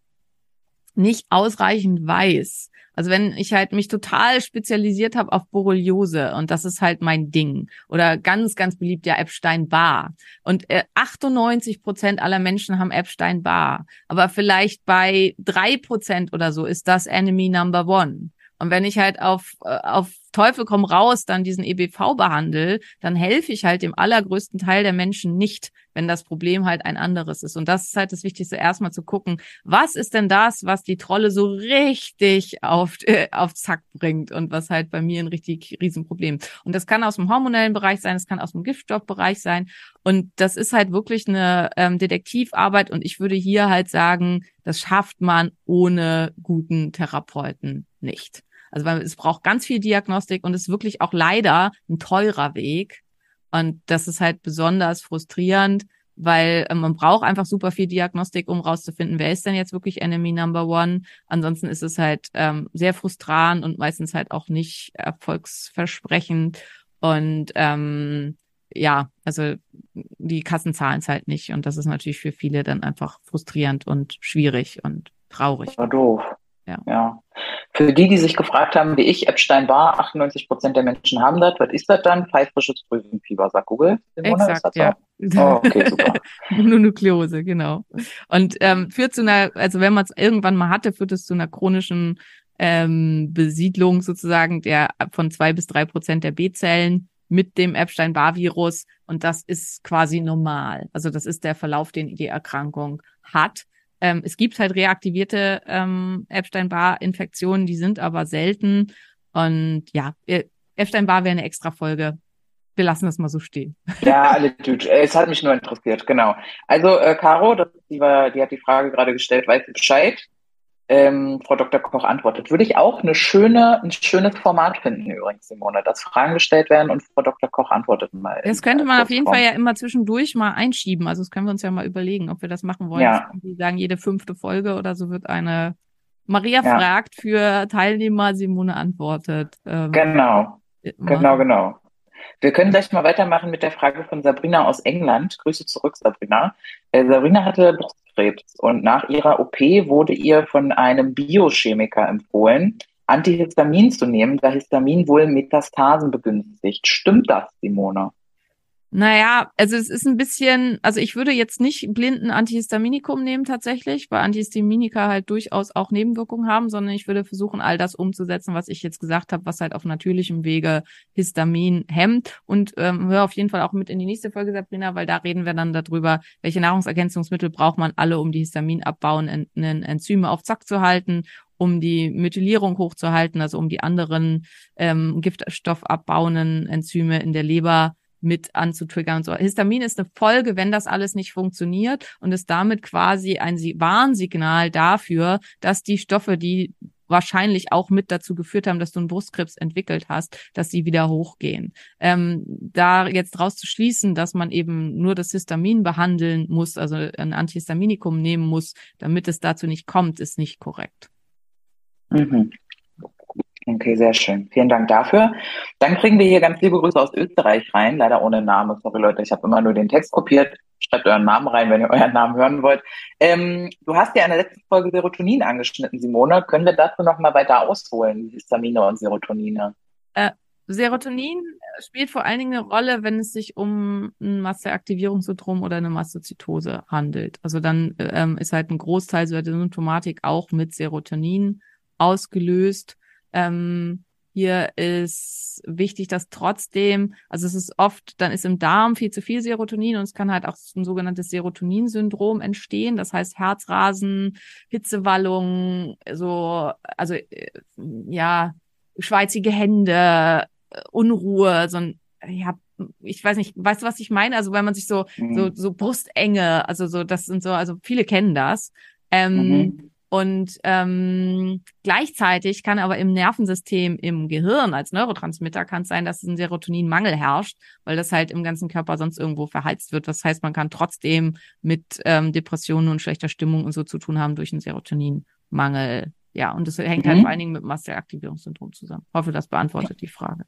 nicht ausreichend weiß, also wenn ich halt mich total spezialisiert habe auf Borreliose und das ist halt mein Ding. Oder ganz, ganz beliebt ja Epstein-Barr und äh, 98 Prozent aller Menschen haben Epstein-Barr, aber vielleicht bei drei Prozent oder so ist das Enemy Number One. Und wenn ich halt auf, äh, auf Teufel komm raus dann diesen EBV behandle, dann helfe ich halt dem allergrößten Teil der Menschen nicht, wenn das Problem halt ein anderes ist. Und das ist halt das Wichtigste, erstmal zu gucken, was ist denn das, was die Trolle so richtig auf, äh, auf Zack bringt und was halt bei mir ein richtig Riesenproblem. Und das kann aus dem hormonellen Bereich sein, es kann aus dem Giftstoffbereich sein. Und das ist halt wirklich eine ähm, Detektivarbeit. Und ich würde hier halt sagen, das schafft man ohne guten Therapeuten nicht. Also weil es braucht ganz viel Diagnostik und ist wirklich auch leider ein teurer Weg. Und das ist halt besonders frustrierend, weil äh, man braucht einfach super viel Diagnostik, um rauszufinden, wer ist denn jetzt wirklich Enemy Number One. Ansonsten ist es halt ähm, sehr frustrierend und meistens halt auch nicht erfolgsversprechend. Und ähm, ja, also die Kassen zahlen es halt nicht. Und das ist natürlich für viele dann einfach frustrierend und schwierig und traurig. War doof. Ja. ja. Für die, die sich gefragt haben, wie ich, Epstein-Barr, 98 Prozent der Menschen haben das. Was ist das dann? Pfeifrisches Drüsenfieber, sagt Google. Exakt, ja. Oh, okay, super. (laughs) Mononukleose, genau. Und ähm, führt zu einer, also wenn man es irgendwann mal hatte, führt es zu einer chronischen ähm, Besiedlung sozusagen der von zwei bis drei Prozent der B-Zellen mit dem Epstein-Barr-Virus. Und das ist quasi normal. Also das ist der Verlauf, den die Erkrankung hat. Ähm, es gibt halt reaktivierte ähm, Epstein-Barr-Infektionen, die sind aber selten. Und ja, äh, Epstein-Barr wäre eine extra Folge. Wir lassen das mal so stehen. (laughs) Ja, alle gut. Es hat mich nur interessiert, genau. Also, äh, Caro, das, die, war, die hat die Frage gerade gestellt, weiß sie Bescheid? Ähm, Frau Dr. Koch antwortet. Würde ich auch eine schöne, ein schönes Format finden übrigens, Simone, dass Fragen gestellt werden und Frau Dr. Koch antwortet mal. Das könnte man auf jeden Fall ja immer zwischendurch mal einschieben. Also das können wir uns ja mal überlegen, ob wir das machen wollen. Ja. Die sagen, jede fünfte Folge oder so wird eine Maria ja. fragt für Teilnehmer, Simone antwortet. Ähm, genau. Genau, genau. Wir können gleich mal weitermachen mit der Frage von Sabrina aus England. Grüße zurück, Sabrina. Äh, Sabrina hatte Brustkrebs und nach ihrer OP wurde ihr von einem Biochemiker empfohlen, Antihistamin zu nehmen, da Histamin wohl Metastasen begünstigt. Stimmt das, Simone? Naja, also es ist ein bisschen, also ich würde jetzt nicht blinden Antihistaminikum nehmen tatsächlich, weil Antihistaminika halt durchaus auch Nebenwirkungen haben, sondern ich würde versuchen, all das umzusetzen, was ich jetzt gesagt habe, was halt auf natürlichem Wege Histamin hemmt. Und ähm, hör auf jeden Fall auch mit in die nächste Folge, Sabrina, weil da reden wir dann darüber, welche Nahrungsergänzungsmittel braucht man alle, um die histaminabbauenden Enzyme auf Zack zu halten um die Methylierung hochzuhalten, also um die anderen ähm, giftstoffabbauenden Enzyme in der Leber mit anzutriggern und so. Histamin ist eine Folge, wenn das alles nicht funktioniert und ist damit quasi ein Warnsignal dafür, dass die Stoffe, die wahrscheinlich auch mit dazu geführt haben, dass du einen Brustkrebs entwickelt hast, dass sie wieder hochgehen. Ähm, da jetzt draus zu schließen, dass man eben nur das Histamin behandeln muss, also ein Antihistaminikum nehmen muss, damit es dazu nicht kommt, ist nicht korrekt. Mhm. Okay, sehr schön. Vielen Dank dafür. Dann kriegen wir hier ganz liebe Grüße aus Österreich rein. Leider ohne Name. Sorry Leute, ich habe immer nur den Text kopiert. Schreibt euren Namen rein, wenn ihr euren Namen hören wollt. Ähm, du hast ja in der letzten Folge Serotonin angeschnitten, Simone. Können wir dazu nochmal weiter ausholen, Histamine und Serotonine? Äh, Serotonin spielt vor allen Dingen eine Rolle, wenn es sich um ein Masseaktivierungssyndrom oder eine Mastozytose handelt. Also dann ähm, ist halt ein Großteil der Symptomatik auch mit Serotonin ausgelöst. Ähm, hier ist wichtig, dass trotzdem, also es ist oft, dann ist im Darm viel zu viel Serotonin und es kann halt auch ein sogenanntes Serotoninsyndrom entstehen. Das heißt Herzrasen, Hitzewallung, so, also äh, ja, schweizige Hände, Unruhe, so ein, ja, ich weiß nicht, weißt du, was ich meine? Also wenn man sich so, mhm. so, so Brustenge, also so, das sind so, also viele kennen das. Ähm, mhm. Und ähm, gleichzeitig kann aber im Nervensystem, im Gehirn als Neurotransmitter kann es sein, dass ein Serotoninmangel herrscht, weil das halt im ganzen Körper sonst irgendwo verheizt wird. Das heißt, man kann trotzdem mit ähm, Depressionen und schlechter Stimmung und so zu tun haben durch einen Serotoninmangel. Ja, und das hängt halt mhm. halt vor allen Dingen mit Masseaktivierungssyndrom zusammen. Ich hoffe, das beantwortet die Frage.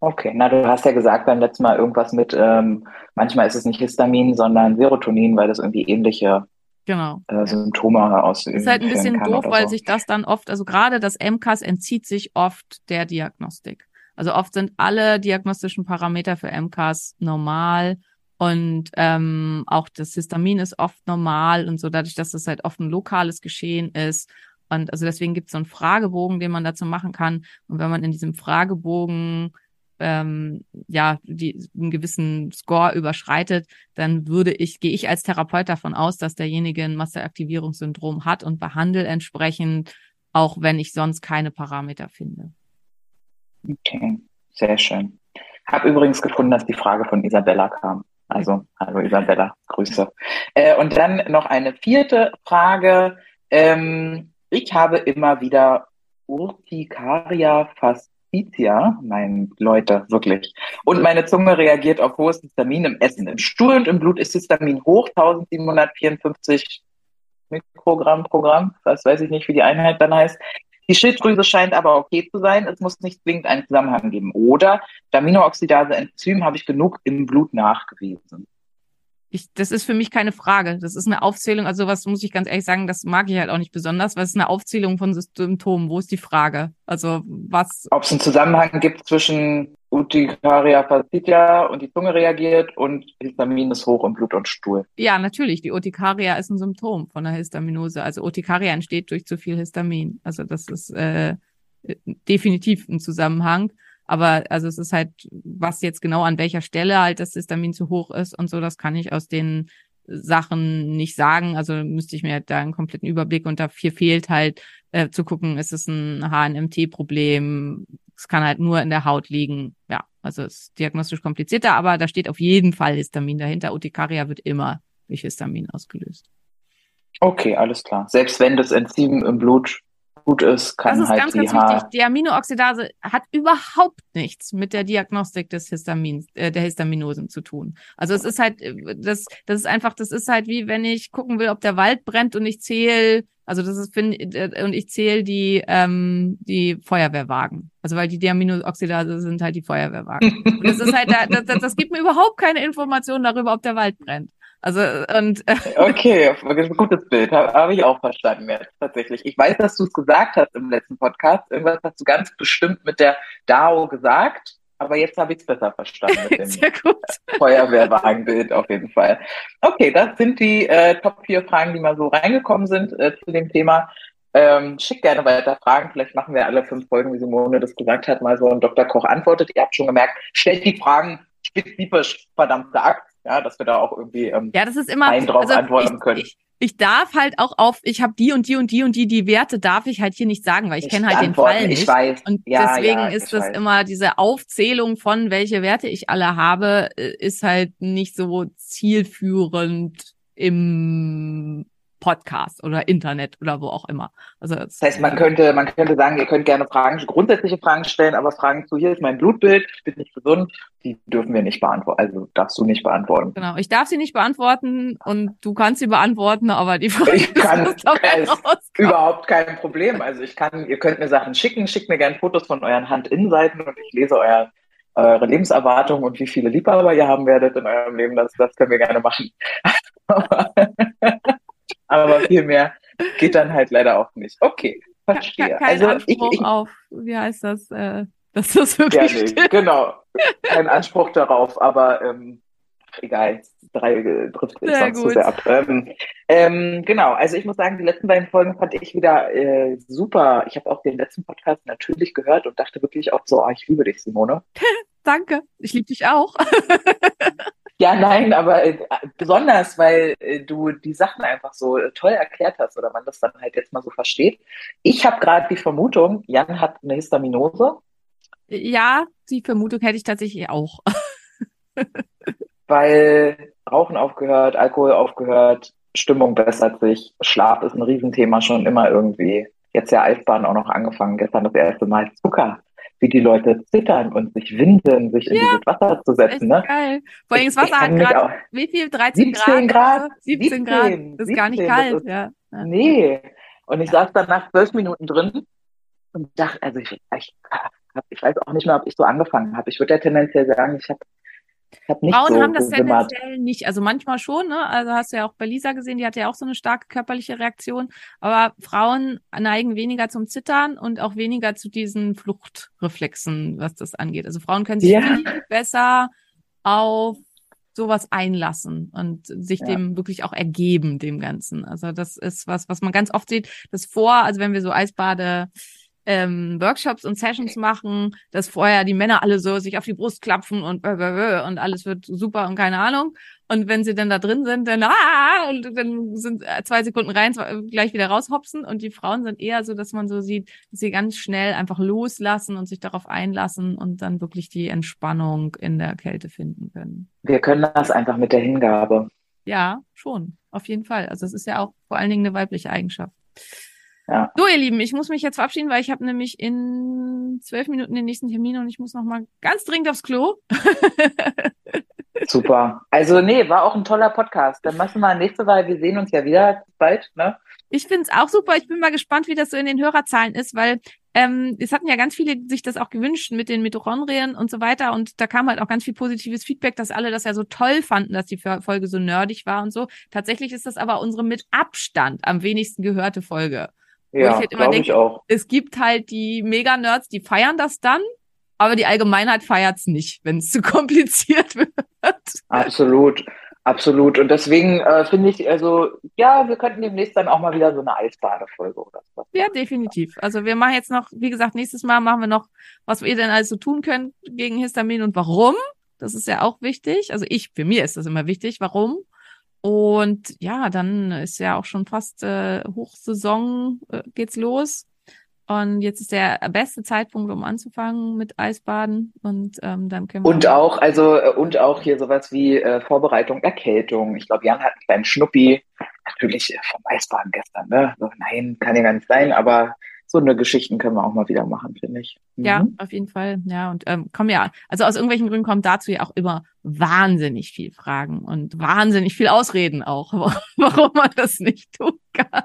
Okay, na du hast ja gesagt beim letzten Mal irgendwas mit, ähm, manchmal ist es nicht Histamin, sondern Serotonin, weil das irgendwie ähnliche genau. äh, Symptome ausüben. Ist halt ein bisschen doof, weil so. sich das dann oft, also gerade das MCAS entzieht sich oft der Diagnostik. Also oft sind alle diagnostischen Parameter für MCAS normal und ähm, auch das Histamin ist oft normal und so, dadurch, dass das halt oft ein lokales Geschehen ist. Und also deswegen gibt es so einen Fragebogen, den man dazu machen kann. Und wenn man in diesem Fragebogen ähm, ja die, einen gewissen Score überschreitet, dann würde ich, gehe ich als Therapeut davon aus, dass derjenige ein Masseaktivierungssyndrom hat und behandle entsprechend, auch wenn ich sonst keine Parameter finde. Okay, sehr schön. Hab übrigens gefunden, dass die Frage von Isabella kam. Also, hallo Isabella, Grüße. Äh, und dann noch eine vierte Frage. Ähm, ich habe immer wieder Urtikaria fast Justitia, mein Leute, wirklich. Und meine Zunge reagiert auf hohes Histamin im Essen. Im Stuhl und im Blut ist Histamin hoch, 1754 Mikrogramm pro Gramm. Das weiß ich nicht, wie die Einheit dann heißt. Die Schilddrüse scheint aber okay zu sein. Es muss nicht zwingend einen Zusammenhang geben. Oder Aminoxidase-Enzym habe ich genug im Blut nachgewiesen. Ich, das ist für mich keine Frage. Das ist eine Aufzählung. Also was muss ich ganz ehrlich sagen, das mag ich halt auch nicht besonders, weil es ist eine Aufzählung von Symptomen. Wo ist die Frage? Also was? Ob es einen Zusammenhang gibt zwischen Urtikaria fascitia und die Zunge reagiert und Histamin ist hoch im Blut und Stuhl. Ja, natürlich. Die Urtikaria ist ein Symptom von der Histaminose. Also Urtikaria entsteht durch zu viel Histamin. Also das ist äh, definitiv ein Zusammenhang. Aber also es ist halt, was jetzt genau an welcher Stelle halt das Histamin zu hoch ist und so, das kann ich aus den Sachen nicht sagen. Also müsste ich mir halt da einen kompletten Überblick und dafür fehlt halt äh, zu gucken, ist es ein HNMT-Problem? Es kann halt nur in der Haut liegen. Ja, also es ist diagnostisch komplizierter, aber da steht auf jeden Fall Histamin dahinter. Urtikaria wird immer durch Histamin ausgelöst. Okay, alles klar. Selbst wenn das Enzym im Blut gut ist, kann Das ist halt ganz, ganz Haar wichtig. Die Aminooxidase hat überhaupt nichts mit der Diagnostik des Histamins, äh, der Histaminosen zu tun. Also es ist halt, äh, das, das ist einfach, das ist halt wie wenn ich gucken will, ob der Wald brennt und ich zähle, also das ist, äh, und ich zähle die, ähm, die Feuerwehrwagen. Also weil die Diaminooxidase sind halt die Feuerwehrwagen. und das ist halt, das, das, das gibt mir überhaupt keine Information darüber, ob der Wald brennt. Also und äh, okay, gutes Bild, habe hab ich auch verstanden jetzt tatsächlich. Ich weiß, dass du es gesagt hast im letzten Podcast. Irgendwas hast du ganz bestimmt mit der DAO gesagt, aber jetzt habe ich es besser verstanden mit (laughs) dem sehr gut. Feuerwehrwagenbild auf jeden Fall. Okay, das sind die äh, Top 4 Fragen, die mal so reingekommen sind äh, zu dem Thema. Ähm, schickt gerne weiter Fragen. Vielleicht machen wir alle fünf Folgen, wie Simone das gesagt hat, mal so ein Dr. Koch antwortet. Ihr habt schon gemerkt, stellt die Fragen spezifisch, verdammt sagt ja, dass wir da auch irgendwie ähm, ja, das ist immer, einen drauf also antworten ich, können. Ich, ich darf halt auch auf, ich habe die und die und die und die, die Werte darf ich halt hier nicht sagen, weil ich, ich kenne halt den Fall nicht. Ich weiß. Und ja, deswegen ja, ist das weiß. immer diese Aufzählung von welche Werte ich alle habe, äh, ist halt nicht so zielführend im Podcast oder Internet oder wo auch immer. Also Das heißt, man könnte, man könnte sagen, ihr könnt gerne Fragen, grundsätzliche Fragen stellen, aber Fragen zu, hier ist mein Blutbild, ich bin nicht gesund, die dürfen wir nicht beantworten. Also darfst du nicht beantworten. Genau, ich darf sie nicht beantworten und du kannst sie beantworten, aber die Frage Ich (laughs) kann, ist rauskommen. überhaupt kein Problem. Also ich kann, ihr könnt mir Sachen schicken, schickt mir gerne Fotos von euren Handinnenseiten und ich lese euer, eure Lebenserwartung und wie viele Liebhaber ihr haben werdet in eurem Leben. Das, das können wir gerne machen. (laughs) aber, viel mehr geht dann halt leider auch nicht. Okay, verstehe. Ke- Kein also ich, Anspruch ich, auf, wie heißt das, äh, dass das ja, wirklich nee, stimmt. genau. Kein Anspruch darauf, aber ähm, egal, drei äh, trifft Sehr sonst zu sehr ab. Ähm, ähm, genau, also ich muss sagen, die letzten beiden Folgen fand ich wieder äh, super. Ich habe auch den letzten Podcast natürlich gehört und dachte wirklich auch so, ah, ich liebe dich, Simone. (laughs) Danke, ich liebe dich auch. (laughs) Ja, nein, aber äh, besonders, weil äh, du die Sachen einfach so äh, toll erklärt hast oder man das dann halt jetzt mal so versteht. Ich habe gerade die Vermutung, Jan hat eine Histaminose, Ja, die Vermutung hätte ich tatsächlich auch. weil Rauchen aufgehört, Alkohol aufgehört, Stimmung bessert sich, Schlaf ist ein Riesenthema schon immer irgendwie. Jetzt ja Eisbahn auch noch angefangen, gestern das erste Mal Zucker, wie die Leute zittern und sich winden, sich in Ja, dieses Wasser zu setzen. Ne? geil. Vor allem das Wasser hat gerade, wie viel? 13 17 Grad. Grad? 17 Grad. 17, Das ist gar nicht 17, kalt, ist- ja. ja. Nee. Und ich saß dann nach zwölf Minuten drin und dachte, also ich, ich, ich weiß auch nicht mehr, ob ich so angefangen habe. Ich würde ja tendenziell sagen, ich habe Frauen so haben das gewimmert. tendenziell nicht. Also manchmal schon, ne? Also hast du ja auch bei Lisa gesehen, die hatte ja auch so eine starke körperliche Reaktion. Aber Frauen neigen weniger zum Zittern und auch weniger zu diesen Fluchtreflexen, was das angeht. Also Frauen können sich Ja. viel besser auf sowas einlassen und sich Ja. dem wirklich auch ergeben, dem Ganzen. Also das ist was, was man ganz oft sieht, das vor, also wenn wir so Eisbade ähm, Workshops und Sessions machen, dass vorher die Männer alle so sich auf die Brust klapfen und und alles wird super und keine Ahnung. Und wenn sie dann da drin sind, dann ah, und dann sind äh, zwei Sekunden rein, zwei, gleich wieder raushopsen. Und die Frauen sind eher so, dass man so sieht, dass sie ganz schnell einfach loslassen und sich darauf einlassen und dann wirklich die Entspannung in der Kälte finden können. Wir können das einfach mit der Hingabe. Ja, schon, auf jeden Fall. Also es ist ja auch vor allen Dingen eine weibliche Eigenschaft. Ja. So, ihr Lieben, ich muss mich jetzt verabschieden, weil ich habe nämlich in zwölf Minuten den nächsten Termin und ich muss noch mal ganz dringend aufs Klo. Super. Also nee, war auch ein toller Podcast. Dann machen wir nächste Mal, wir sehen uns ja wieder bald, ne? Ich find's auch super. Ich bin mal gespannt, wie das so in den Hörerzahlen ist, weil ähm, es hatten ja ganz viele sich das auch gewünscht mit den Mitochondrien und so weiter. Und da kam halt auch ganz viel positives Feedback, dass alle das ja so toll fanden, dass die Folge so nerdig war und so. Tatsächlich ist das aber unsere mit Abstand am wenigsten gehörte Folge. Wo ich Ja, halt immer glaube ich denke, auch. Es gibt halt die Mega-Nerds, die feiern das dann, aber die Allgemeinheit feiert's nicht, wenn es (laughs) zu kompliziert wird. Absolut, absolut. Und deswegen äh, finde ich, also, ja, wir könnten demnächst dann auch mal wieder so eine Eisbadefolge oder so. Ja, definitiv. Also wir machen jetzt noch, wie gesagt, nächstes Mal machen wir noch, was ihr denn alles so tun könnt gegen Histamin und warum. Das ist ja auch wichtig. Also ich, für mir ist das immer wichtig, warum. Und ja, dann ist ja auch schon fast äh, Hochsaison, äh, geht's los. Und jetzt ist der beste Zeitpunkt, um anzufangen mit Eisbaden. Und ähm, dann können wir. Und auch, also, äh, und auch hier sowas wie äh, Vorbereitung, Erkältung. Ich glaube, Jan hat einen kleinen Schnuppi. Natürlich äh, vom Eisbaden gestern, ne? Nein, kann ja gar nicht sein, aber so eine Geschichten können wir auch mal wieder machen, finde ich. Ja, Mhm. auf jeden Fall. Ja, und ähm, kommen ja, also aus irgendwelchen Gründen kommen dazu ja auch immer wahnsinnig viel Fragen und wahnsinnig viel Ausreden auch, (laughs) warum man das nicht tun kann.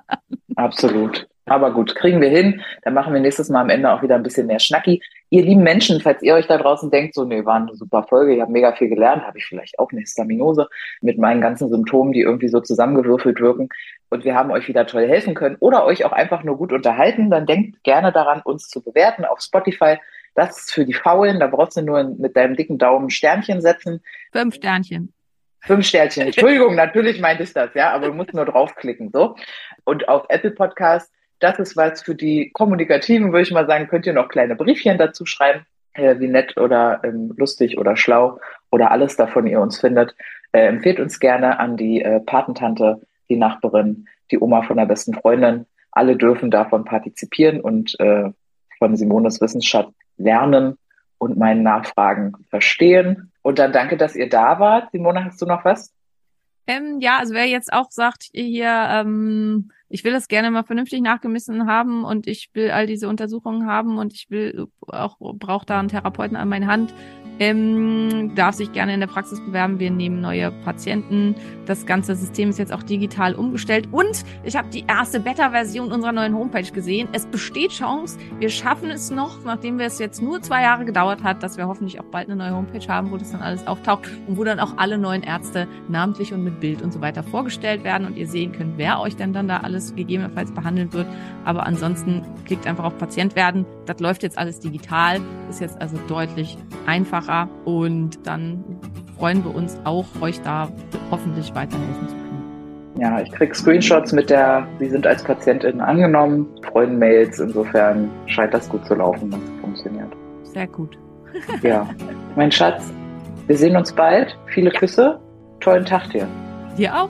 Absolut. Aber gut, kriegen wir hin. Dann machen wir nächstes Mal am Ende auch wieder ein bisschen mehr Schnacki. Ihr lieben Menschen, falls ihr euch da draußen denkt, so, nee, war eine super Folge, ich habe mega viel gelernt, habe ich vielleicht auch eine Histaminose mit meinen ganzen Symptomen, die irgendwie so zusammengewürfelt wirken und wir haben euch wieder toll helfen können oder euch auch einfach nur gut unterhalten, dann denkt gerne daran, uns zu bewerten auf Spotify. Das ist für die Faulen, da brauchst du nur mit deinem dicken Daumen Sternchen setzen. Fünf Sternchen. Fünf Sternchen. (laughs) Entschuldigung, natürlich meinte ich das, ja, aber du musst nur draufklicken, so. Und auf Apple Podcast, das ist was für die Kommunikativen, würde ich mal sagen, könnt ihr noch kleine Briefchen dazu schreiben, äh, wie nett oder ähm, lustig oder schlau oder alles davon ihr uns findet. Äh, empfehlt uns gerne an die äh, Patentante, die Nachbarin, die Oma von der besten Freundin. Alle dürfen davon partizipieren und äh, von Simones Wissenschaft lernen und meinen Nachfragen verstehen. Und dann danke, dass ihr da wart. Simone, hast du noch was? Ähm, ja, also wer jetzt auch sagt, hier, ähm, ich will das gerne mal vernünftig nachgemessen haben und ich will all diese Untersuchungen haben und ich will auch, brauche da einen Therapeuten an meine Hand, ähm, darf sich gerne in der Praxis bewerben. Wir nehmen neue Patienten. Das ganze System ist jetzt auch digital umgestellt. Und ich habe die erste Beta-Version unserer neuen Homepage gesehen. Es besteht Chance, wir schaffen es noch, nachdem wir es jetzt nur zwei Jahre gedauert hat, dass wir hoffentlich auch bald eine neue Homepage haben, wo das dann alles auftaucht und wo dann auch alle neuen Ärzte namentlich und mit Bild und so weiter vorgestellt werden und ihr sehen könnt, wer euch denn dann da alles gegebenenfalls behandeln wird. Aber ansonsten klickt einfach auf Patient werden. Das läuft jetzt alles digital, ist jetzt also deutlich einfacher und dann freuen wir uns auch, euch da hoffentlich weiterhelfen zu können. Ja, ich kriege Screenshots mit der, Sie sind als Patientin angenommen, freuen Mails, insofern scheint das gut zu laufen, es funktioniert. Sehr gut. (laughs) ja, mein Schatz, wir sehen uns bald. Viele Küsse, tollen Tag dir. Dir auch.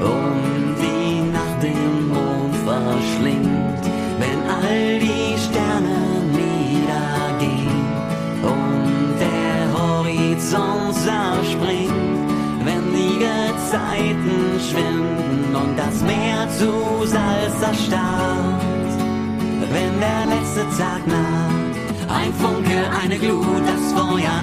Und die Nacht den Mond verschlingt, wenn all die Sterne niedergehen und der Horizont zerspringt, wenn die schwinden und das Meer zu Salz erstarrt, wenn der letzte Tag naht. Ein Funke, eine Glut, das Feuer,